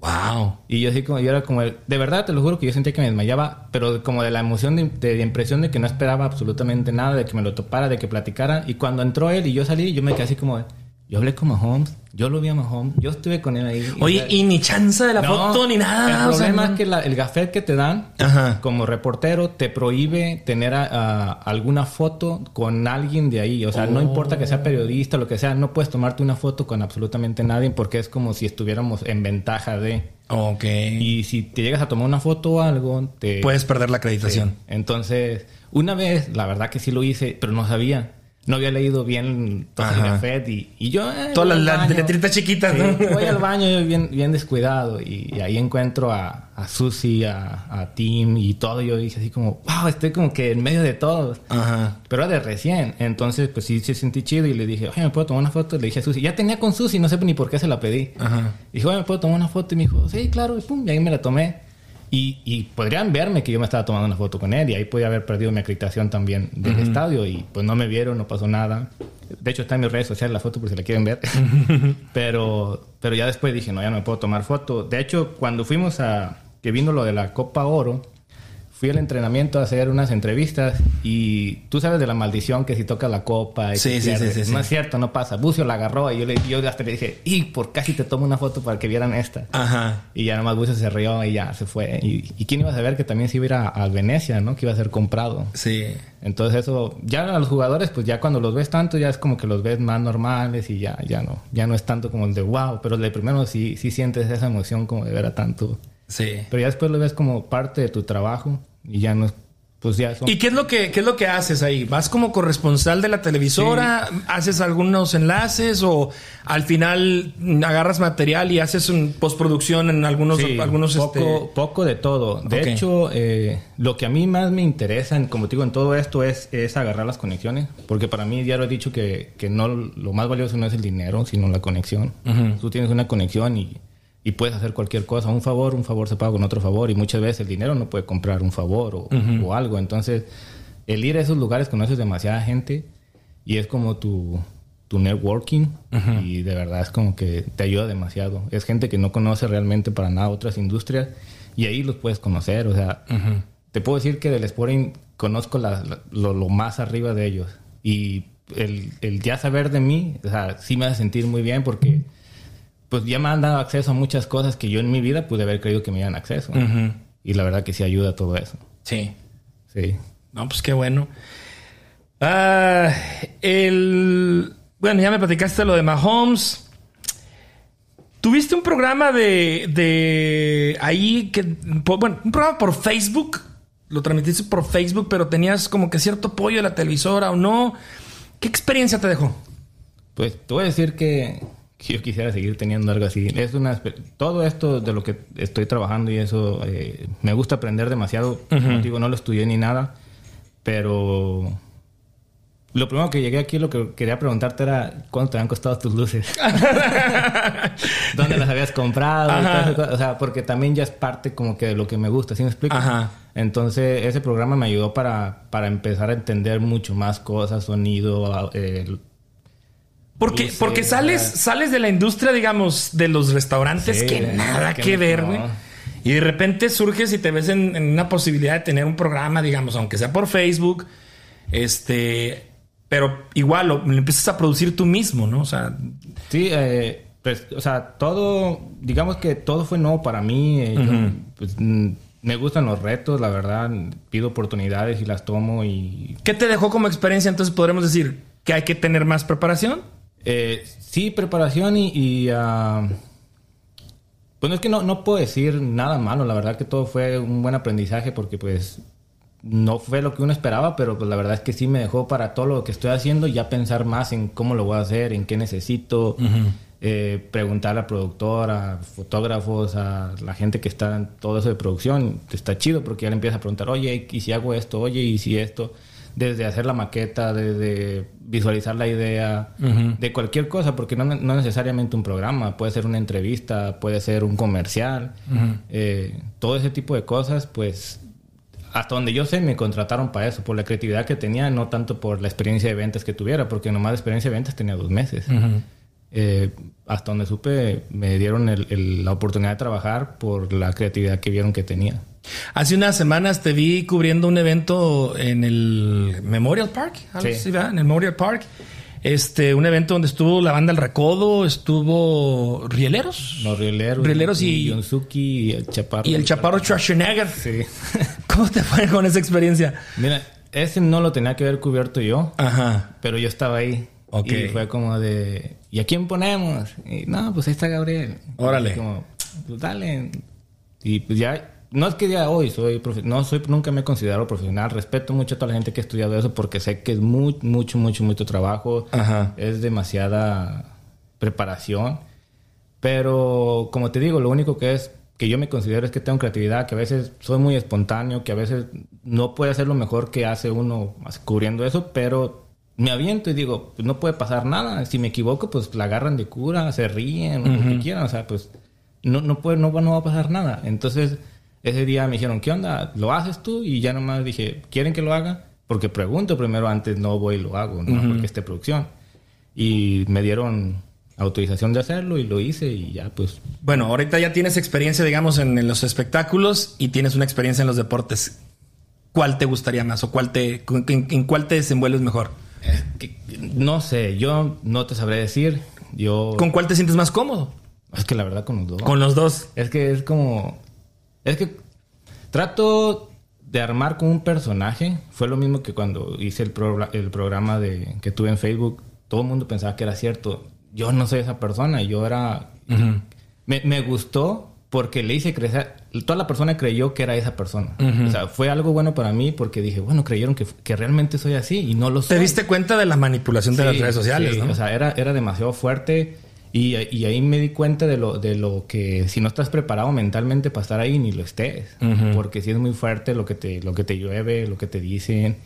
Wow. Y yo así como, yo era como, el- de verdad, te lo juro que yo sentía que me desmayaba, pero como de la emoción, de, de- de impresión de que no esperaba absolutamente nada, de que me lo topara, de que platicara. Y cuando entró él y yo salí, yo me quedé así como, de, yo hablé con Mahomes, yo lo vi a Mahomes, yo estuve con él ahí. Oye, y ni chance de la No, foto ni nada. El o problema es que la- el gafet que te dan Ajá. como reportero te prohíbe tener a- a alguna foto con alguien de ahí. O sea, no importa que sea periodista o lo que sea, no puedes tomarte una foto con absolutamente nadie porque es como si estuviéramos en ventaja de. Ok. Y si te llegas a tomar una foto o algo, te. Puedes perder la Sí. acreditación. Entonces, una vez, la verdad que sí lo hice, pero no sabía. No había leído bien gafet y, y yo... eh, Todas las letritas chiquitas, Sí, ¿no? voy al baño yo bien, bien *laughs* descuidado y, y ahí encuentro a, a Susi, a, a Tim y todo. Yo dije así como, wow, estoy como que en medio de todos. Ajá. Pero era de recién. Entonces, pues sí, sí sentí chido y le dije, oye, ¿me puedo tomar una foto? Le dije a Susi, ya tenía con Susi, no sé ni por qué se la pedí. Ajá. Y dije, oye, ¿me puedo tomar una foto? Y me dijo, sí, claro. Y pum, y ahí me la tomé. Y, y podrían verme que yo me estaba tomando una foto con él y ahí podía haber perdido mi acreditación también del estadio y pues no me vieron, no pasó nada. De hecho está en mis redes sociales la foto por si la quieren ver. *laughs* pero, pero ya después dije, no, ya no me puedo tomar foto. De hecho, cuando fuimos a, que vino lo de la Copa Oro, fui al entrenamiento a hacer unas entrevistas y tú sabes de la maldición que si tocas la copa y Sí, sí, sí. No es cierto, no pasa. Bucio la agarró y yo, le, yo hasta le dije, y por casi te tomo una foto para que vieran esta. Ajá. Y ya nomás Bucio se rió y ya se fue. Y, y quién iba a saber que también se iba a ir a, a Venecia, ¿no? Que iba a ser comprado. Sí. Entonces eso, ya a los jugadores, pues ya cuando los ves tanto, ya es como que los ves más normales y ya, ya no, ya no es tanto como el de wow, pero el de primero sí, sí sientes esa emoción como de ver a tanto. Sí. Pero ya después lo ves como parte de tu trabajo y ya no es, pues ya son... ¿Y qué es lo que qué es lo que haces ahí? ¿Vas como corresponsal de la televisora? ¿Haces algunos enlaces o al final agarras material y haces un postproducción en algunos Sí, algunos poco, este poco de todo. De hecho, eh, lo que a mí más me interesa, en- como te digo, en todo esto es, es agarrar las conexiones. Porque para mí ya lo he dicho que, que no lo más valioso no es el dinero, sino la conexión. Tú tienes una conexión y, y puedes hacer cualquier cosa. Un favor, un favor se paga con otro favor. Y muchas veces el dinero no puede comprar un favor o, o algo. Entonces, el ir a esos lugares conoces demasiada gente y es como tu, tu networking y de verdad es como que te ayuda demasiado. Es gente que no conoce realmente para nada otras industrias y ahí los puedes conocer. O sea, te puedo decir que del Sporting conozco la- la- lo, lo más arriba de ellos y el, el ya saber de mí, o sea, sí me hace sentir muy bien porque pues ya me han dado acceso a muchas cosas que yo en mi vida pude haber creído que me dieran acceso. Y la verdad que sí ayuda todo eso. Sí. Sí. No, pues qué bueno. Ah, el bueno, ya me platicaste lo de Mahomes. Tuviste un programa de, de ahí que bueno, un programa por Facebook. Lo transmitiste por Facebook, pero tenías como que cierto apoyo de la televisora o no. ¿Qué experiencia te dejó? Pues te voy a decir que yo quisiera seguir teniendo algo así. Es una todo esto de lo que estoy trabajando y eso eh, me gusta aprender demasiado. Como te digo, no lo estudié ni nada, pero lo primero que llegué aquí lo que quería preguntarte era cuánto te habían costado tus luces. *laughs* ¿Dónde las habías comprado? Y. O sea, porque también ya es parte como que de lo que me gusta, ¿sí me explico? Ajá. Entonces, ese programa me ayudó para, para empezar a entender mucho más cosas, sonido, eh, Porque, Luces, porque sales, sales de la industria, digamos, de los restaurantes Sí, que nada que que no. ver, güey. Y de repente surges y te ves en, en una posibilidad de tener un programa, digamos, aunque sea por Facebook, este, pero igual lo, lo empiezas a producir tú mismo, ¿no? O sea, Sí, eh, pues, o sea, todo, digamos que todo fue nuevo para mí. eh, yo, pues, mm, me gustan los retos, la verdad. Pido oportunidades y las tomo y... ¿qué te dejó como experiencia? Entonces podremos decir que hay que tener más preparación. Eh, sí, preparación y... y, ah, bueno, es que no, no puedo decir nada malo. La verdad que todo fue un buen aprendizaje porque pues no fue lo que uno esperaba, pero pues la verdad es que sí me dejó para todo lo que estoy haciendo ya pensar más en cómo lo voy a hacer, en qué necesito, eh, preguntar a la productora, fotógrafos, a la gente que está en todo eso de producción. Está chido porque ya le empiezas a preguntar, oye, ¿y si hago esto? Oye, ¿y si esto? Desde hacer la maqueta, desde visualizar la idea, de cualquier cosa, porque no, no necesariamente un programa, puede ser una entrevista, puede ser un comercial, eh, todo ese tipo de cosas, pues hasta donde yo sé, me contrataron para eso, por la creatividad que tenía, no tanto por la experiencia de ventas que tuviera, porque nomás de experiencia de ventas tenía dos meses. Eh, hasta donde supe, me dieron el- el- la oportunidad de trabajar por la creatividad que vieron que tenía. Hace unas semanas te vi cubriendo un evento en el Memorial Park, Sí. ¿verdad? En el Memorial Park. Este, un evento donde estuvo la banda El Recodo, estuvo Rieleros. Los rieleros, Rieleros y- Yonsuki y el chaparro. Y el chaparro Schwarzenegger. Sí. *laughs* ¿Cómo te fue con esa experiencia? Mira, ese no lo tenía que haber cubierto yo, Ajá. pero yo estaba ahí. Ok. Y fue como de, ¿y a quién ponemos? Y, no, pues ahí está Gabriel. Órale. Y como, pues dale. Y pues ya, no es que ya hoy soy no soy, nunca me he considerado profesional. Respeto mucho a toda la gente que ha estudiado eso porque sé que es muy, mucho, mucho, mucho trabajo. Ajá. Es demasiada preparación. Pero como te digo, lo único que es que yo me considero es que tengo creatividad, que a veces soy muy espontáneo, que a veces no puede hacer lo mejor que hace uno cubriendo eso, pero me aviento y digo, pues no puede pasar nada. Si me equivoco, pues la agarran de cura, se ríen, lo que quieran. O sea, pues no, no, puede, no, va- no va a pasar nada. Entonces, ese día me dijeron, ¿qué onda? ¿Lo haces tú? Y ya nomás dije, ¿quieren que lo haga? Porque pregunto primero antes, no voy y lo hago, no porque esté producción. Y me dieron autorización de hacerlo y lo hice y ya pues Bueno, ahorita ya tienes experiencia, digamos, en, en los espectáculos y tienes una experiencia en los deportes. ¿cuál te gustaría más o cuál te, en, en cuál te desenvuelves mejor? Que- no sé, yo no te sabré decir. Yo. ¿Con cuál te sientes más cómodo? Es que la verdad con los dos. Con los dos. Es que es como. Es que trato de armar con un personaje. Fue lo mismo que cuando hice el, progra- el programa de, que tuve en Facebook. Todo el mundo pensaba que era cierto. Yo no soy esa persona. Yo era. me, me gustó porque le hice crecer. Toda la persona creyó que era esa persona. O sea, fue algo bueno para mí porque dije, bueno, creyeron que, que realmente soy así y no lo soy. Te diste cuenta de la manipulación de Sí, las redes sociales, sí, ¿no? O sea, era, era demasiado fuerte. Y, y ahí me di cuenta de lo, de lo que si no estás preparado mentalmente para estar ahí, ni lo estés. Porque sí es muy fuerte lo que, te, lo que te llueve, lo que te dicen.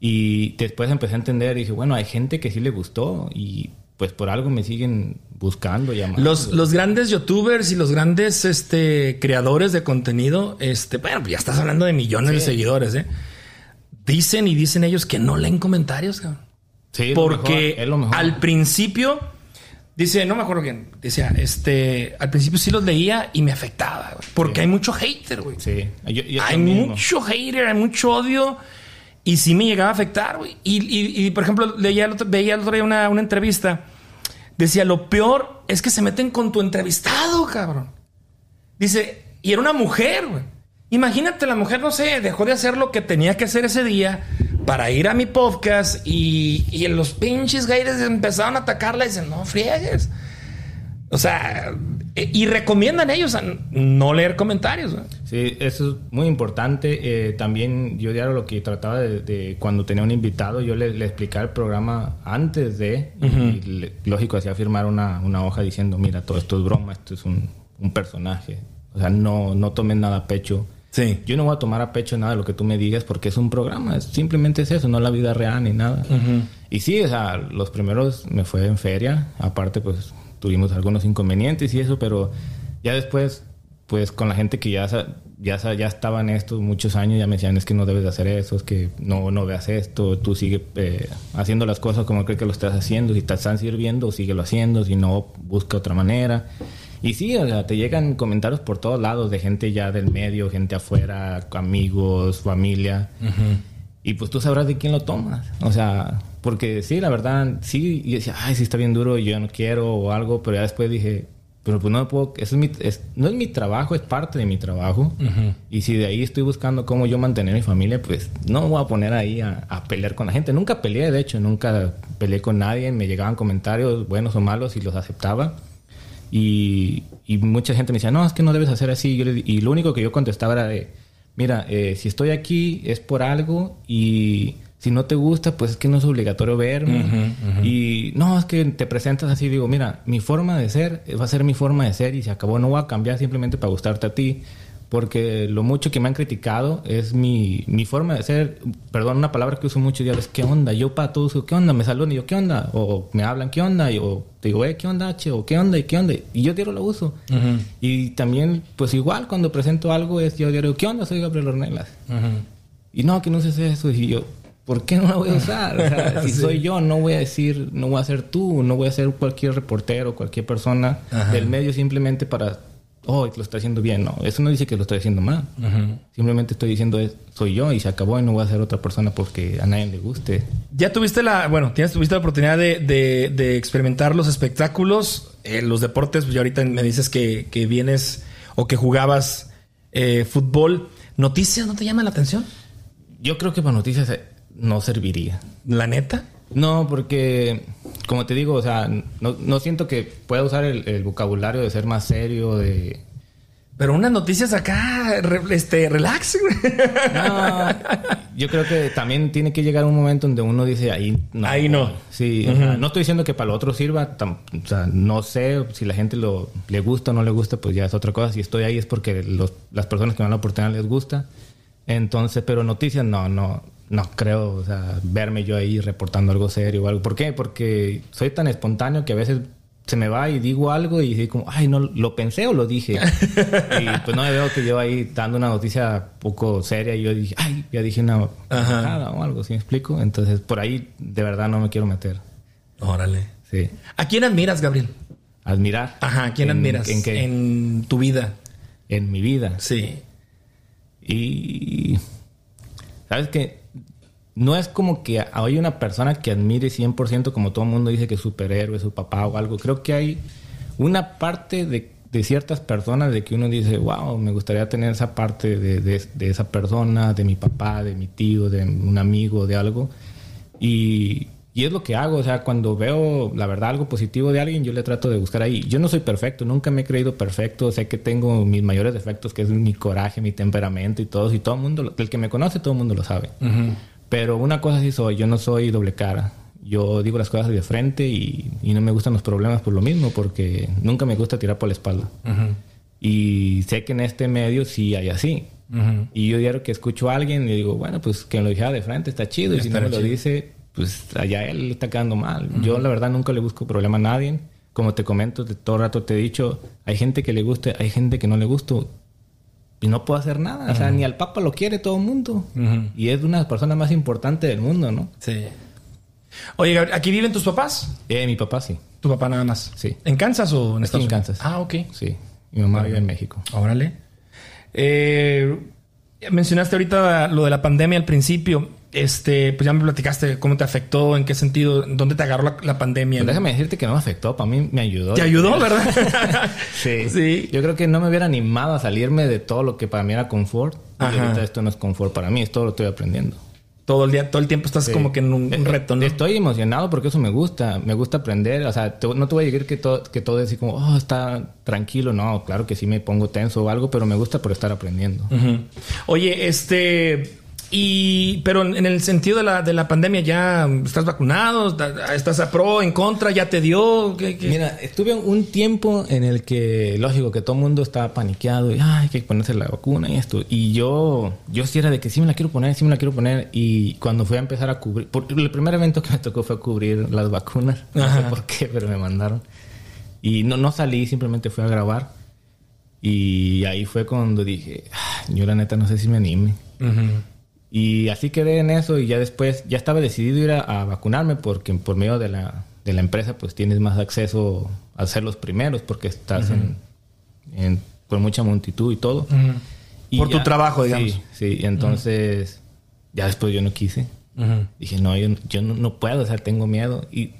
Y después empecé a entender y dije, bueno, hay gente que sí le gustó y pues por algo me siguen buscando, llamando. Los, los grandes youtubers y los grandes este, creadores de contenido, este, bueno, ya estás hablando de millones de Sí. seguidores, ¿eh? Dicen y dicen ellos que no leen comentarios, cabrón. Sí, es lo Porque mejor, es lo mejor. al principio, dice, no me acuerdo quién, decía, este, al principio sí los leía y me afectaba, güey, porque Sí. hay mucho hater, güey. Sí, yo, yo hay mucho hater, hay mucho odio. Y sí me llegaba a afectar, güey. Y, y- y, por ejemplo, leía el otro, veía el otro día una, una entrevista. Decía, lo peor es que se meten con tu entrevistado, cabrón. Dice, y era una mujer, güey. Imagínate, la mujer, no sé, dejó de hacer lo que tenía que hacer ese día para ir a mi podcast y, y los pinches gays empezaron a atacarla y dicen, no friegues. O sea, e- y recomiendan ellos a no leer comentarios. Sí, eso es muy importante. Eh, también yo diario lo que trataba de, de cuando tenía un invitado, yo le, le explicaba el programa antes de, y le- lógico, hacía firmar una, una hoja diciendo, mira, todo esto es broma, esto es un, un personaje. O sea, no, no tomen nada a pecho. Sí. Yo no voy a tomar a pecho nada de lo que tú me digas porque es un programa, es- simplemente es eso, no la vida real ni nada. Y sí, o sea, los primeros me fue en feria, aparte pues tuvimos algunos inconvenientes y eso, pero ya después, pues con la gente que ya, ya, ya estaba en esto muchos años, ya me decían, es que no debes de hacer eso, es que no, no veas esto, tú sigue eh, haciendo las cosas como crees que lo estás haciendo, si te están sirviendo, síguelo haciendo, si no, busca otra manera. Y sí, o sea, te llegan comentarios por todos lados de gente ya del medio, gente afuera, amigos, familia. Y pues tú sabrás de quién lo tomas. O sea, porque sí, la verdad, sí, y decía, ay, sí está bien duro, yo ya no quiero o algo, pero ya después dije, pero pues no me puedo, eso es mi, es- no es mi trabajo, es parte de mi trabajo. Y si de ahí estoy buscando cómo yo mantener mi familia, pues no me voy a poner ahí a, a pelear con la gente. Nunca peleé, de hecho, nunca peleé con nadie, me llegaban comentarios buenos o malos y los aceptaba. Y, y mucha gente me decía, no, es que no debes hacer así. Y lo único que yo contestaba era de, mira, eh, si estoy aquí es por algo y si no te gusta, pues es que no es obligatorio verme. Y no, es que te presentas así. Digo, mira, mi forma de ser va a ser mi forma de ser y se acabó. No voy a cambiar simplemente para gustarte a ti. Porque lo mucho que me han criticado es mi, mi forma de ser. Perdón, una palabra que uso mucho ya es ¿qué onda? Yo para todos digo, ¿qué onda? Me saludan y yo, ¿qué onda? O me hablan, ¿qué onda? Y, o te digo, eh, ¿qué onda, H? O ¿qué onda? ¿Y qué onda? Y yo diario lo uso. Y también, pues igual, cuando presento algo, es yo diario, ¿qué onda? Soy Gabriel Ornelas. Y no, que no uses eso. Y yo, ¿por qué no la voy a usar? O sea, *laughs* si Sí. soy yo, no voy a decir, no voy a ser tú, no voy a ser cualquier reportero, cualquier persona Ajá. del medio simplemente para, oh, lo está haciendo bien. No, eso no dice que lo estoy haciendo mal. Simplemente estoy diciendo, es, soy yo y se acabó y no voy a ser otra persona porque a nadie le guste. Ya tuviste la, bueno, tienes, tuviste la oportunidad de, de- de experimentar los espectáculos, eh, los deportes, pues ya ahorita me dices que, que vienes o que jugabas eh, fútbol. ¿Noticias no te llama la atención? Yo creo que para noticias eh, no serviría. ¿La neta? No, porque, como te digo, o sea, no, no siento que pueda usar el, el vocabulario de ser más serio, de... Pero unas noticias acá, re- este, relax. No, yo creo que también tiene que llegar un momento donde uno dice, ahí no. Ahí no. Sí, o sea, no estoy diciendo que para lo otro sirva, tam- o sea, no sé si la gente lo, le gusta o no le gusta, pues ya es otra cosa. Si estoy ahí es porque los- las personas que me dan la oportunidad les gusta. Entonces, pero noticias no, no, no creo, o sea, verme yo ahí reportando algo serio o algo. ¿Por qué? Porque soy tan espontáneo que a veces se me va y digo algo y digo, como, ay, no, lo pensé o lo dije. *laughs* y pues no me veo que yo ahí dando una noticia poco seria y yo dije, ay, ya dije una nada o algo, ¿sí me explico? Entonces, por ahí de verdad no me quiero meter. Órale. Sí. ¿A quién admiras, Gabriel? Admirar. Ajá, ¿a quién ¿En- admiras? ¿En qué? En tu vida. En mi vida. Sí. Y ¿Sabes que No es como que hay una persona que admire 100% como todo el mundo dice que es superhéroe, su papá o algo. Creo que hay una parte de, ciertas personas de que uno dice, wow, me gustaría tener esa parte de, esa persona, de mi papá, de mi tío, de un amigo, de algo. Y, es lo que hago, o sea, cuando veo la verdad algo positivo de alguien, yo le trato de buscar ahí. Yo no soy perfecto, nunca me he creído perfecto, sé que tengo mis mayores defectos, que es mi coraje, mi temperamento y todo, y todo el mundo, el que me conoce, todo el mundo lo sabe. Pero una cosa sí soy, yo no soy doble cara. Yo digo las cosas de frente y, y no me gustan los problemas por lo mismo, porque nunca me gusta tirar por la espalda. Y sé que en este medio sí hay así. Y yo diario que escucho a alguien y digo, bueno, pues que me lo dijera de frente está chido. Y si no me lo dice, pues allá él está quedando mal. Yo la verdad nunca le busco problema a nadie. Como te comento, de todo rato te he dicho, hay gente que le gusta, hay gente que no le gusta. Y no puedo hacer nada. O sea, ni al Papa lo quiere todo el mundo. Y es una de las personas más importantes del mundo, ¿no? Sí. Oye, Gabriel, ¿aquí viven tus papás? Eh, mi papá sí. ¿Tu papá nada más? Sí. ¿En Kansas o en Estados en Unidos? Kansas. Ah, ok. Sí. Mi mamá vive en México. Órale. Eh, mencionaste ahorita lo de la pandemia al principio. Este, pues ya me platicaste cómo te afectó, en qué sentido, dónde te agarró la, la pandemia. Pues déjame decirte que no me afectó, para mí me ayudó. ¿Te ayudó, *laughs* verdad? Sí. *laughs* Sí. Yo creo que no me hubiera animado a salirme de todo lo que para mí era confort. Y ahorita esto no es confort para mí, esto lo estoy aprendiendo. todo el día, todo el tiempo estás Sí. como que en un, un reto, ¿no? Estoy emocionado porque eso me gusta. Me gusta aprender. O sea, te- no te voy a decir que todo, que todo es así como, oh, está tranquilo. No, claro que sí me pongo tenso o algo, pero me gusta por estar aprendiendo. Oye, este. Y, pero en el sentido de la, de la pandemia, ¿ya estás vacunado? ¿Da- ¿Estás a pro, en contra? ¿Ya te dio? ¿Qué- qué? Mira, estuve un tiempo en el que, lógico, que todo el mundo estaba paniqueado y "Ay, hay que ponerse la vacuna y esto. Y yo, yo sí era de que sí me la quiero poner, sí me la quiero poner. Y cuando fui a empezar a cubrir, por- el primer evento que me tocó fue cubrir las vacunas. No sé por qué, pero me mandaron. Y no, no salí, simplemente fui a grabar. Y ahí fue cuando dije, "Ay, yo la neta no sé si me anime. Ujú. Y así quedé en eso y ya después, ya estaba decidido ir a, a vacunarme porque por medio de la, de la empresa pues tienes más acceso a ser los primeros porque estás en, en- con mucha multitud y todo. Y Por tu trabajo, digamos. Sí, sí. Y entonces ya después yo no quise. Dije, no, yo, yo no, no puedo, o sea, tengo miedo. Y,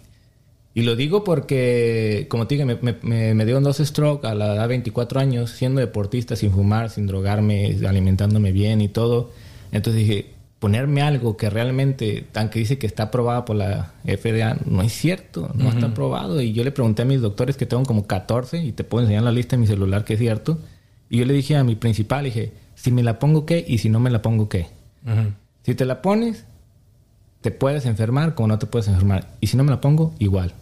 y lo digo porque, como te dije, me, me, me- dio dos stroke a la edad de 24 años, siendo deportista, sin fumar, sin drogarme, alimentándome bien y todo. Entonces dije, ponerme algo que realmente, aunque dice que está aprobado por la FDA, no es cierto, no está aprobado. Y yo le pregunté a mis doctores que tengo como 14 y te puedo enseñar la lista en mi celular que es cierto. Y yo le dije a mi principal, dije, si me la pongo, ¿qué? Y si no me la pongo, ¿qué? Si te la pones, te puedes enfermar como no te puedes enfermar. Y si no me la pongo, igual.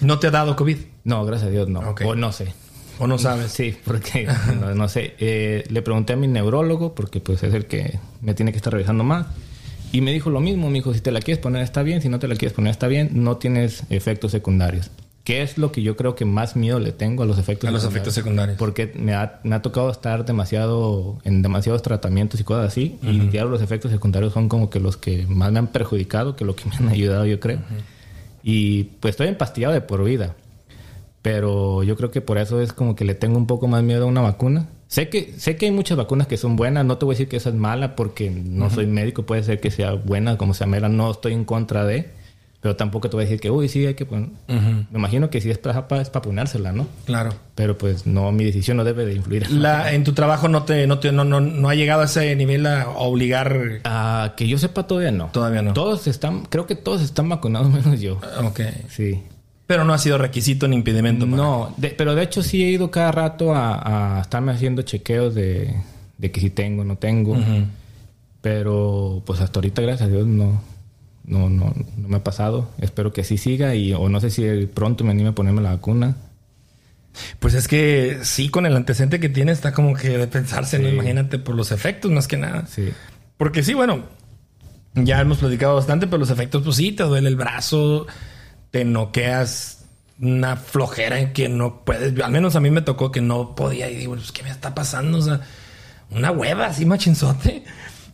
¿No te ha dado COVID? No, gracias a Dios no. O no sé. ¿O no sabes? Sí, porque *laughs* no, no sé. Eh, le pregunté a mi neurólogo, porque pues es el que me tiene que estar revisando más. Y me dijo lo mismo, me dijo, si te la quieres poner está bien, si no te la quieres poner está bien, no tienes efectos secundarios. Que es lo que yo creo que más miedo le tengo a los efectos A los efectos secundarios. Porque me ha, me ha tocado estar demasiado en demasiados tratamientos y cosas así. Y ya los efectos secundarios son como que los que más me han perjudicado que lo que me han *laughs* ayudado, yo creo. Y pues estoy empastillado de por vida. Pero yo creo que por eso es como que le tengo un poco más miedo a una vacuna. Sé que, sé que hay muchas vacunas que son buenas. No te voy a decir que esa es mala porque no soy médico. Puede ser que sea buena, como sea mala. No estoy en contra de. Pero tampoco te voy a decir que, uy, sí, hay que poner. Me imagino que si es para, es para ponérsela, ¿no? Claro. Pero pues no, mi decisión no debe de influir. *laughs* La, en tu trabajo no te, no te, no, no, no ha llegado a ese nivel a obligar. Ah, que yo sepa todavía no. Todavía no. Todos están, creo que todos están vacunados *laughs* menos yo. Ok. Sí. Pero no ha sido requisito ni impedimento. No, de- pero de hecho sí he ido cada rato a, a estarme haciendo chequeos de, de que si tengo o no tengo. Pero pues hasta ahorita, gracias a Dios, no, no, no, no me ha pasado. Espero que así siga y o no sé si pronto me anime a ponerme la vacuna. Pues es que sí, con el antecedente que tiene está como que de pensarse, ¿no? Imagínate por los efectos más que nada. Sí. Porque sí, bueno, ya hemos platicado bastante, pero los efectos, pues sí, te duele el brazo, te noqueas una flojera en que no puedes. Al menos a mí me tocó que no podía y digo, pues, ¿qué me está pasando? O sea, una hueva así machinzote.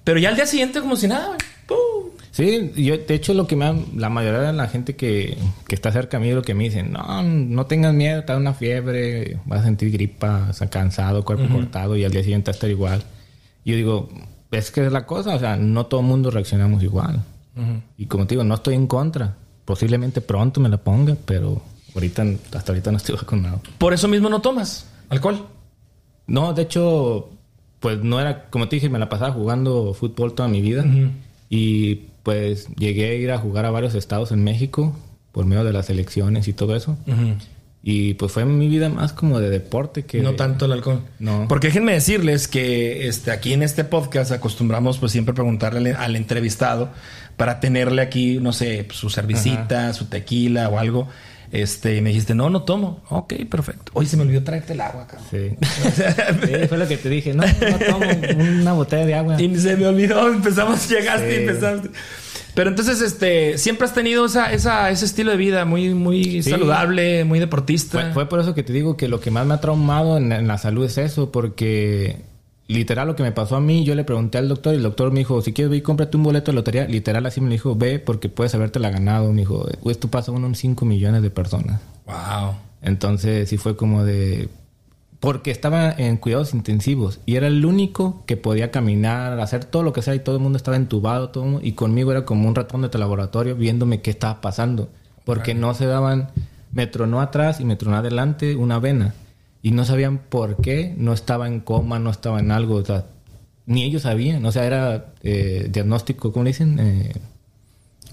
Pero ya al día siguiente, como si nada. ¡pum! Sí, yo de hecho lo que me la mayoría de la gente que, que está cerca a mí lo que me dicen, no, no tengas miedo, te da una fiebre, vas a sentir gripa, o sea, cansado, cuerpo cortado y al día siguiente estar igual. Yo digo, es que es la cosa, o sea, no todo el mundo reaccionamos igual. Y como te digo, no estoy en contra. Posiblemente pronto me la ponga, pero ahorita, hasta ahorita no estoy *laughs* vacunado. Por eso mismo no tomas alcohol. No, de hecho, pues no era, como te dije, me la pasaba jugando fútbol toda mi vida. Y pues llegué a ir a jugar a varios estados en México por medio de las elecciones y todo eso. Y pues fue mi vida más como de deporte que... No tanto el alcohol. No. Porque déjenme decirles que este, aquí en este podcast acostumbramos pues siempre preguntarle al entrevistado para tenerle aquí, no sé, su cervecita, su tequila o algo. Este, y me dijiste, no, no tomo. Ok, perfecto. Hoy se me olvidó traerte el agua, cabrón. Sí. *laughs* Sí, fue lo que te dije. No, no tomo una botella de agua. Y se me olvidó, empezamos, llegaste y Sí. empezaste. Pero entonces, este, siempre has tenido esa, esa, ese estilo de vida muy, muy Sí. saludable, muy deportista. Fue, fue por eso que te digo que lo que más me ha traumado en, en la salud es eso, porque literal lo que me pasó a mí, yo le pregunté al doctor y el doctor me dijo, si quieres ve y cómprate un boleto de lotería, literal así me dijo, ve porque puedes habértela ganado, me dijo, esto pasa a uno en 5 millones de personas. Wow. Entonces sí fue como de... Porque estaba en cuidados intensivos y era el único que podía caminar, hacer todo lo que sea y todo el mundo estaba entubado, todo el mundo- y conmigo era como un ratón de laboratorio viéndome qué estaba pasando. Porque no se daban, me tronó atrás y me tronó adelante una vena y no sabían por qué, no estaba en coma, no estaba en algo, o sea, ni ellos sabían, o sea, era eh, diagnóstico, ¿cómo le dicen? Eh,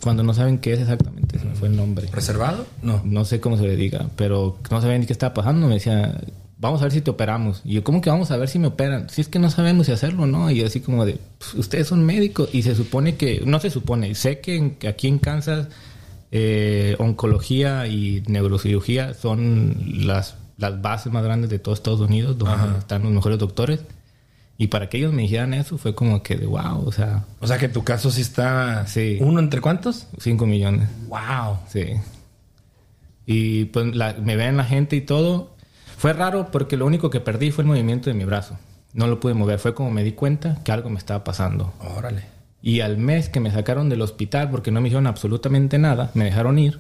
cuando no saben qué es exactamente, se me fue el nombre ¿Reservado? No. no sé cómo se le diga, pero no sabía ni qué estaba pasando. Me decía, vamos a ver si te operamos. Y yo, ¿cómo que vamos a ver si me operan? Si es que no sabemos si hacerlo, ¿no? Y yo así como de, "Pues, ustedes son médicos. Y se supone que, no se supone, sé que, en- que aquí en Kansas, eh, oncología y neurocirugía son las, las bases más grandes de todo Estados Unidos, donde están los mejores doctores. Y para que ellos me dijeran eso fue como que de wow, o sea, O sea que tu caso sí está. Sí. ¿Uno entre cuántos? 5 millones. Wow. Sí. Y pues la- me ven la gente y todo. Fue raro porque lo único que perdí fue el movimiento de mi brazo. No lo pude mover. Fue como me di cuenta que algo me estaba pasando. Órale. Y al mes que me sacaron del hospital porque no me hicieron absolutamente nada, me dejaron ir.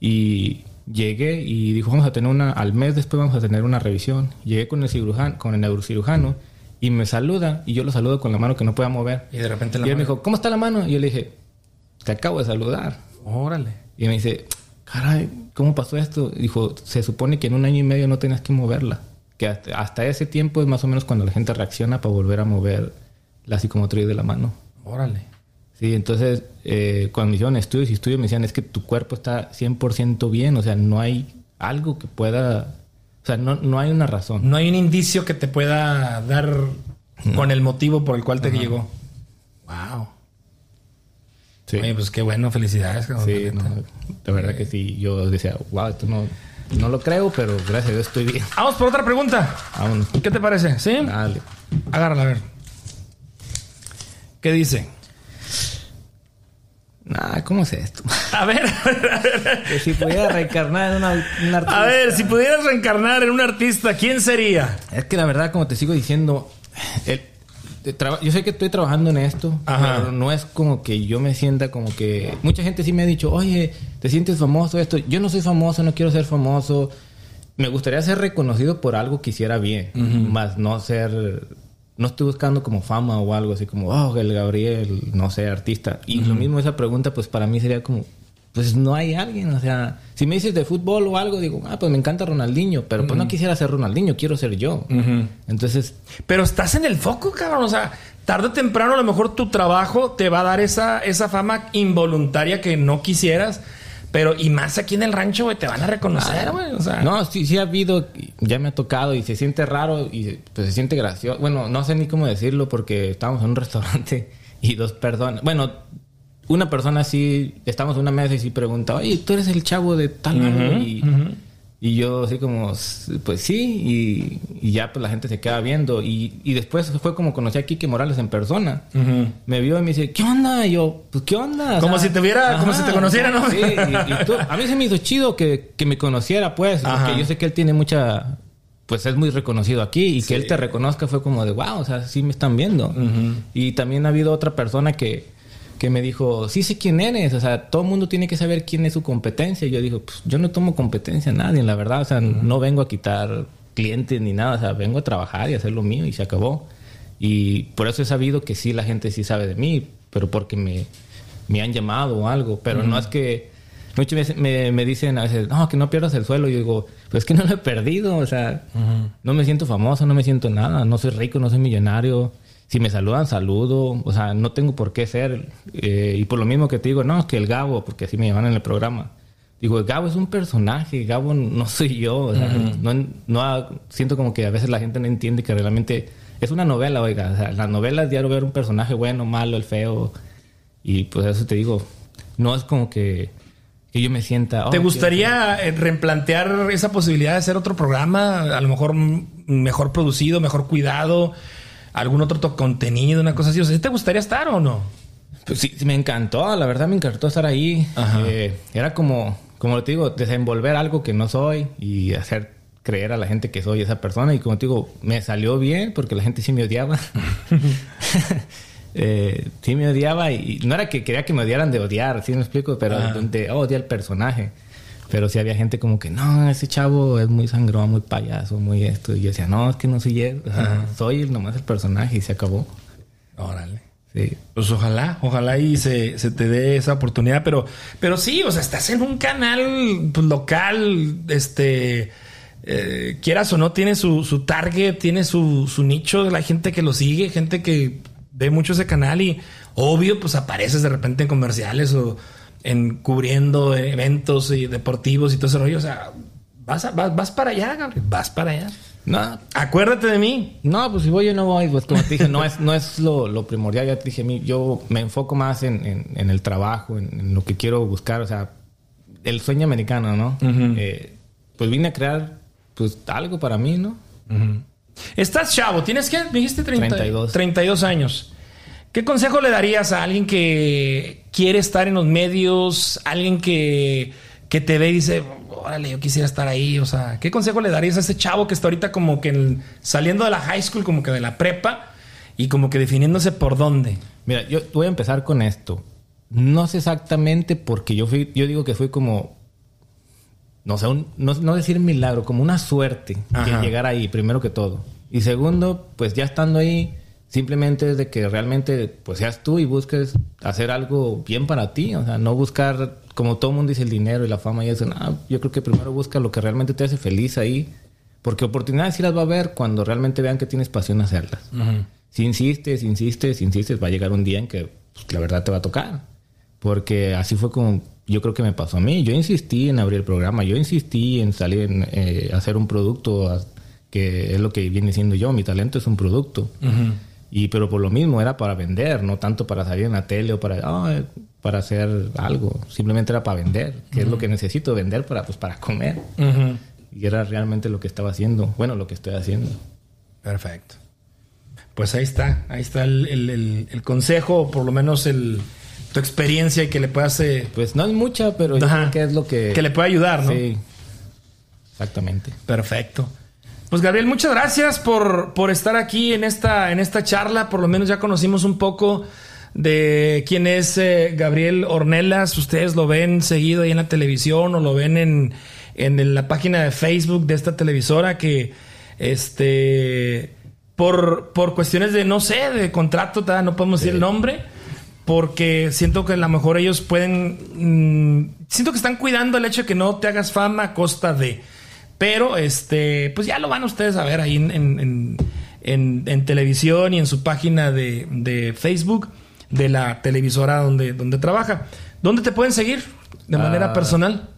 Y llegué y dijo, vamos a tener una, al mes después vamos a tener una revisión. Llegué con el cirujano, con el neurocirujano y me saluda y yo lo saludo con la mano que no pueda mover. Y de repente Y la él me mano- dijo, ¿cómo está la mano? Y yo le dije, te acabo de saludar. Órale. Y me dice, caray, ¿cómo pasó esto? Dijo, se supone que en un año y medio no tenías que moverla. Que hasta, hasta ese tiempo es más o menos cuando la gente reacciona para volver a mover la psicomotriz de la mano. Órale. Sí, entonces eh, cuando me hicieron estudios y estudios me decían, es que tu cuerpo está 100% bien, o sea, no hay algo que pueda, o sea, no, no hay una razón. No hay un indicio que te pueda dar con el motivo por el cual te llegó. Wow. Sí, Oye, pues qué bueno, felicidades. cabrón, sí, la no, de verdad que sí, yo decía, wow, esto no, no lo creo, pero gracias a Dios estoy bien. Vamos por otra pregunta. Vámonos. ¿Qué te parece? ¿Sí? Dale. Agárrala, a ver. ¿Qué dice? Nah, ¿cómo es esto? *laughs* A ver, Que si pudiera reencarnar en una, un artista. a ver, si pudieras reencarnar en un artista, ¿quién sería? Es que la verdad, como te sigo diciendo, el- yo sé que estoy trabajando en esto, Ajá. pero no es como que yo me sienta como que... Mucha gente sí me ha dicho, oye, ¿te sientes famoso esto? Yo no soy famoso, no quiero ser famoso. Me gustaría ser reconocido por algo que hiciera bien, más no ser... No estoy buscando como fama o algo así como, oh, el Gabriel, no sé, artista. Y lo mismo esa pregunta, pues para mí sería como, pues no hay alguien, o sea, si me dices de fútbol o algo, digo, ah, pues me encanta Ronaldinho, pero pues no quisiera ser Ronaldinho, quiero ser yo. Entonces, Pero estás en el foco, cabrón. O sea, tarde o temprano a lo mejor tu trabajo te va a dar esa, esa fama involuntaria que no quisieras. Pero, y más aquí en el rancho, güey, te van a reconocer, güey. O sea, no, sí, sí ha habido, ya me ha tocado y se siente raro y pues se siente gracioso. Bueno, no sé ni cómo decirlo porque estábamos en un restaurante *laughs* y dos personas, bueno, una persona sí, estamos en una mesa y sí pregunta, oye, tú eres el chavo de tal lado?" y, y yo así como, pues sí, y, y ya pues la gente se queda viendo. Y, y después fue como conocí a Kike Morales en persona. Me vio y me dice, ¿qué onda? Y yo, pues ¿qué onda? O Como si te viera- como si te conociera, ¿no? Sí, y, y tú- a mí se me hizo chido que, que me conociera, pues, Ajá. porque yo sé que él tiene mucha, pues es muy reconocido aquí y que él te reconozca fue como de, wow, o sea, sí me están viendo. Y también ha habido otra persona que, que me dijo, sí sé quién eres, o sea, todo el mundo tiene que saber quién es su competencia. Y yo digo, pues yo no tomo competencia a nadie, la verdad, o sea, no vengo a quitar clientes ni nada, o sea, vengo a trabajar y hacer lo mío y se acabó. Y por eso he sabido que sí, la gente sí sabe de mí, pero porque me, me han llamado o algo. Pero no es que... Muchas veces me, me, dicen a veces, no, que no pierdas el suelo. Y yo digo, pues es que no lo he perdido. O sea, no me siento famoso, no me siento nada. No soy rico, no soy millonario. Si me saludan, saludo. O sea, no tengo por qué ser. Eh, y por lo mismo que te digo, no, que el Gabo, porque así me llaman en el programa. Digo, Gabo es un personaje, Gabo no soy yo. O sea, no, no, siento como que a veces la gente no entiende que realmente es una novela, oiga. O sea, la novela es diario ver un personaje bueno, malo, el feo. Y pues eso te digo, no es como que, que yo me sienta... ¿Te gustaría eh, replantear esa posibilidad de hacer otro programa? A lo mejor mejor producido, mejor cuidado, algún otro contenido, una cosa así. O sea, ¿te gustaría estar o no? Pues sí, me encantó, la verdad me encantó estar ahí. Eh, era como, como te digo, desenvolver algo que no soy y hacer creer a la gente que soy esa persona. Y como te digo, me salió bien porque la gente sí me odiaba. *laughs* *laughs* eh, sí me odiaba y no era que quería que me odiaran de odiar, sí me explico, pero de oh, odia el personaje. Pero sí había gente como que, no, ese chavo es muy sangrón, muy payaso, muy esto. Y yo decía, no, es que no soy él. soy nomás el personaje y se acabó. Órale. Sí. Pues ojalá, ojalá y se, se, te dé esa oportunidad. Pero, pero sí, o sea, estás en un canal pues, local, este eh, quieras o no, tiene su, su target, tiene su, su, nicho de la gente que lo sigue, gente que ve mucho ese canal y obvio, pues apareces de repente en comerciales o en cubriendo eventos y deportivos y todo ese rollo. O sea, vas, vas, para allá, Gabriel, vas para allá. No. Acuérdate de mí. No, pues si voy yo no voy, pues como te dije, no es, no es lo, primordial. Ya te dije, yo me enfoco más en, en, el trabajo, en, lo que quiero buscar, o sea, el sueño americano, ¿no? Eh, pues vine a crear pues algo para mí, ¿no? Estás chavo, tienes que, dijiste 32. 32 años. ¿Qué consejo le darías a alguien que quiere estar en los medios, alguien que, que te ve y dice, órale, yo quisiera estar ahí? O sea, ¿qué consejo le darías a ese chavo que está ahorita como que saliendo de la high school, como que de la prepa y como que definiéndose por dónde? Mira, yo voy a empezar con esto. No sé exactamente porque yo fui, yo digo que fui como no sé, no, decir milagro, como una suerte que llegar ahí, primero que todo. Y segundo, pues ya estando ahí, simplemente es de que realmente pues seas tú y busques hacer algo bien para ti, o sea, no buscar, como todo el mundo dice, el dinero y la fama y eso, no, yo creo que primero busca lo que realmente te hace feliz ahí, porque oportunidades sí las va a haber cuando realmente vean que tienes pasión a hacerlas. Si insistes, insistes, insistes, va a llegar un día en que pues, la verdad te va a tocar. Porque así fue como yo creo que me pasó a mí. Yo insistí en abrir el programa, yo insistí en salir, en eh, hacer un producto que es lo que viene siendo yo. Mi talento es un producto. Y pero por lo mismo era para vender, no tanto para salir en la tele o para, para hacer algo. Simplemente era para vender, que es lo que necesito vender para, pues, para comer. Y era realmente lo que estaba haciendo. Bueno, lo que estoy haciendo. Perfecto. Pues ahí está, ahí está el, el, el consejo, por lo menos el, tu experiencia y que le puedas... Eh, pues no es mucha, pero yo creo que es lo que... Que le puede ayudar, ¿no? Sí, exactamente. Perfecto. Pues Gabriel, muchas gracias por, por estar aquí en esta, en esta charla. Por lo menos ya conocimos un poco de quién es eh, Gabriel Ornelas. Ustedes lo ven seguido ahí en la televisión o lo ven en, en la página de Facebook de esta televisora que este por, por cuestiones de no sé, de contrato, no podemos decir el nombre porque siento que a lo mejor ellos pueden... Mm, siento que están cuidando el hecho de que no te hagas fama a costa de... Pero, este, pues ya lo van ustedes a ver ahí en, en, televisión y en su página de, Facebook de la televisora donde, donde trabaja. ¿Dónde te pueden seguir de manera ah, personal?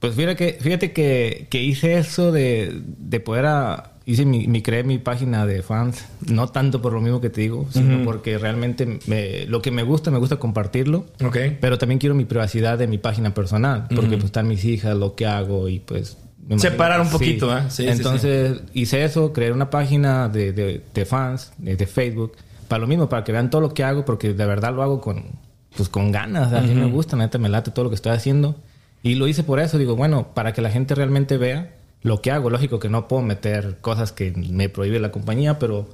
Pues fíjate que, fíjate que, que hice eso de, de poder a, hice mi, mi, creé mi página de fans, no tanto por lo mismo que te digo, sino porque realmente lo que me gusta, me gusta compartirlo. Okay. Pero también quiero mi privacidad de mi página personal, porque pues están mis hijas, lo que hago y pues... Separar un poquito, ¿eh? Sí, Entonces hice eso, creé una página de, de, fans, de, Facebook, para lo mismo, para que vean todo lo que hago, porque de verdad lo hago con, pues con ganas, a mí me gusta, neta me late todo lo que estoy haciendo. Y lo hice por eso, digo, bueno, para que la gente realmente vea lo que hago. Lógico que no puedo meter cosas que me prohíbe la compañía, pero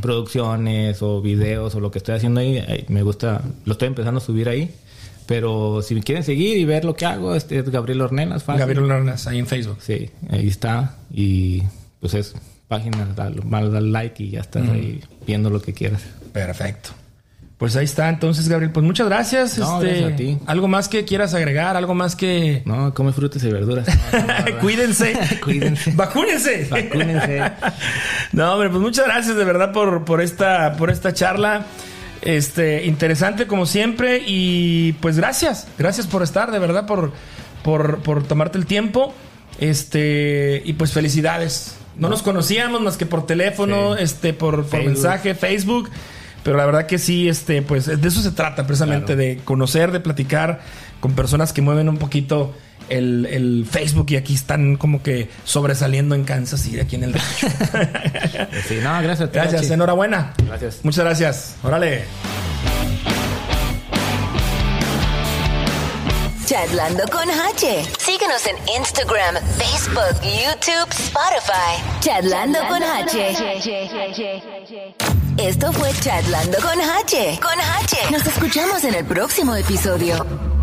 producciones o videos o lo que estoy haciendo ahí, me gusta, lo estoy empezando a subir ahí. Pero si me quieren seguir y ver lo que hago, este es Gabriel Ornelas. Gabriel Ornelas, ahí en Facebook. Sí, ahí está. Y pues es páginas, dale, dale like y ya estás ahí viendo lo que quieras. Perfecto. Pues ahí está, entonces, Gabriel. Pues muchas gracias. No, este, gracias a ti. ¿Algo más que quieras agregar? ¿Algo más que...? No, come frutas y verduras. *laughs* No, no. Cuídense. *laughs* Cuídense. Vacúnense. Vacúnense. *laughs* no, hombre, pues muchas gracias de verdad por, por, esta, por esta charla. Este, interesante como siempre. Y pues gracias. Gracias por estar, de verdad, por, por, por tomarte el tiempo. Este, y pues felicidades. No, nos conocíamos más que por teléfono, Sí. este, por, por mensaje, Facebook. Pero la verdad que sí, este, pues de eso se trata precisamente, Claro. de conocer, de platicar con personas que mueven un poquito el, el Facebook y aquí están como que sobresaliendo en Kansas City, aquí en el rancho. *laughs* Sí, no, gracias a ti. Gracias, enhorabuena. Gracias. Muchas gracias. Órale. Charlando con H. Síguenos en Instagram, Facebook, YouTube, Spotify. Charlando con H. Esto fue Charlando con H. Con H. Nos escuchamos en el próximo episodio.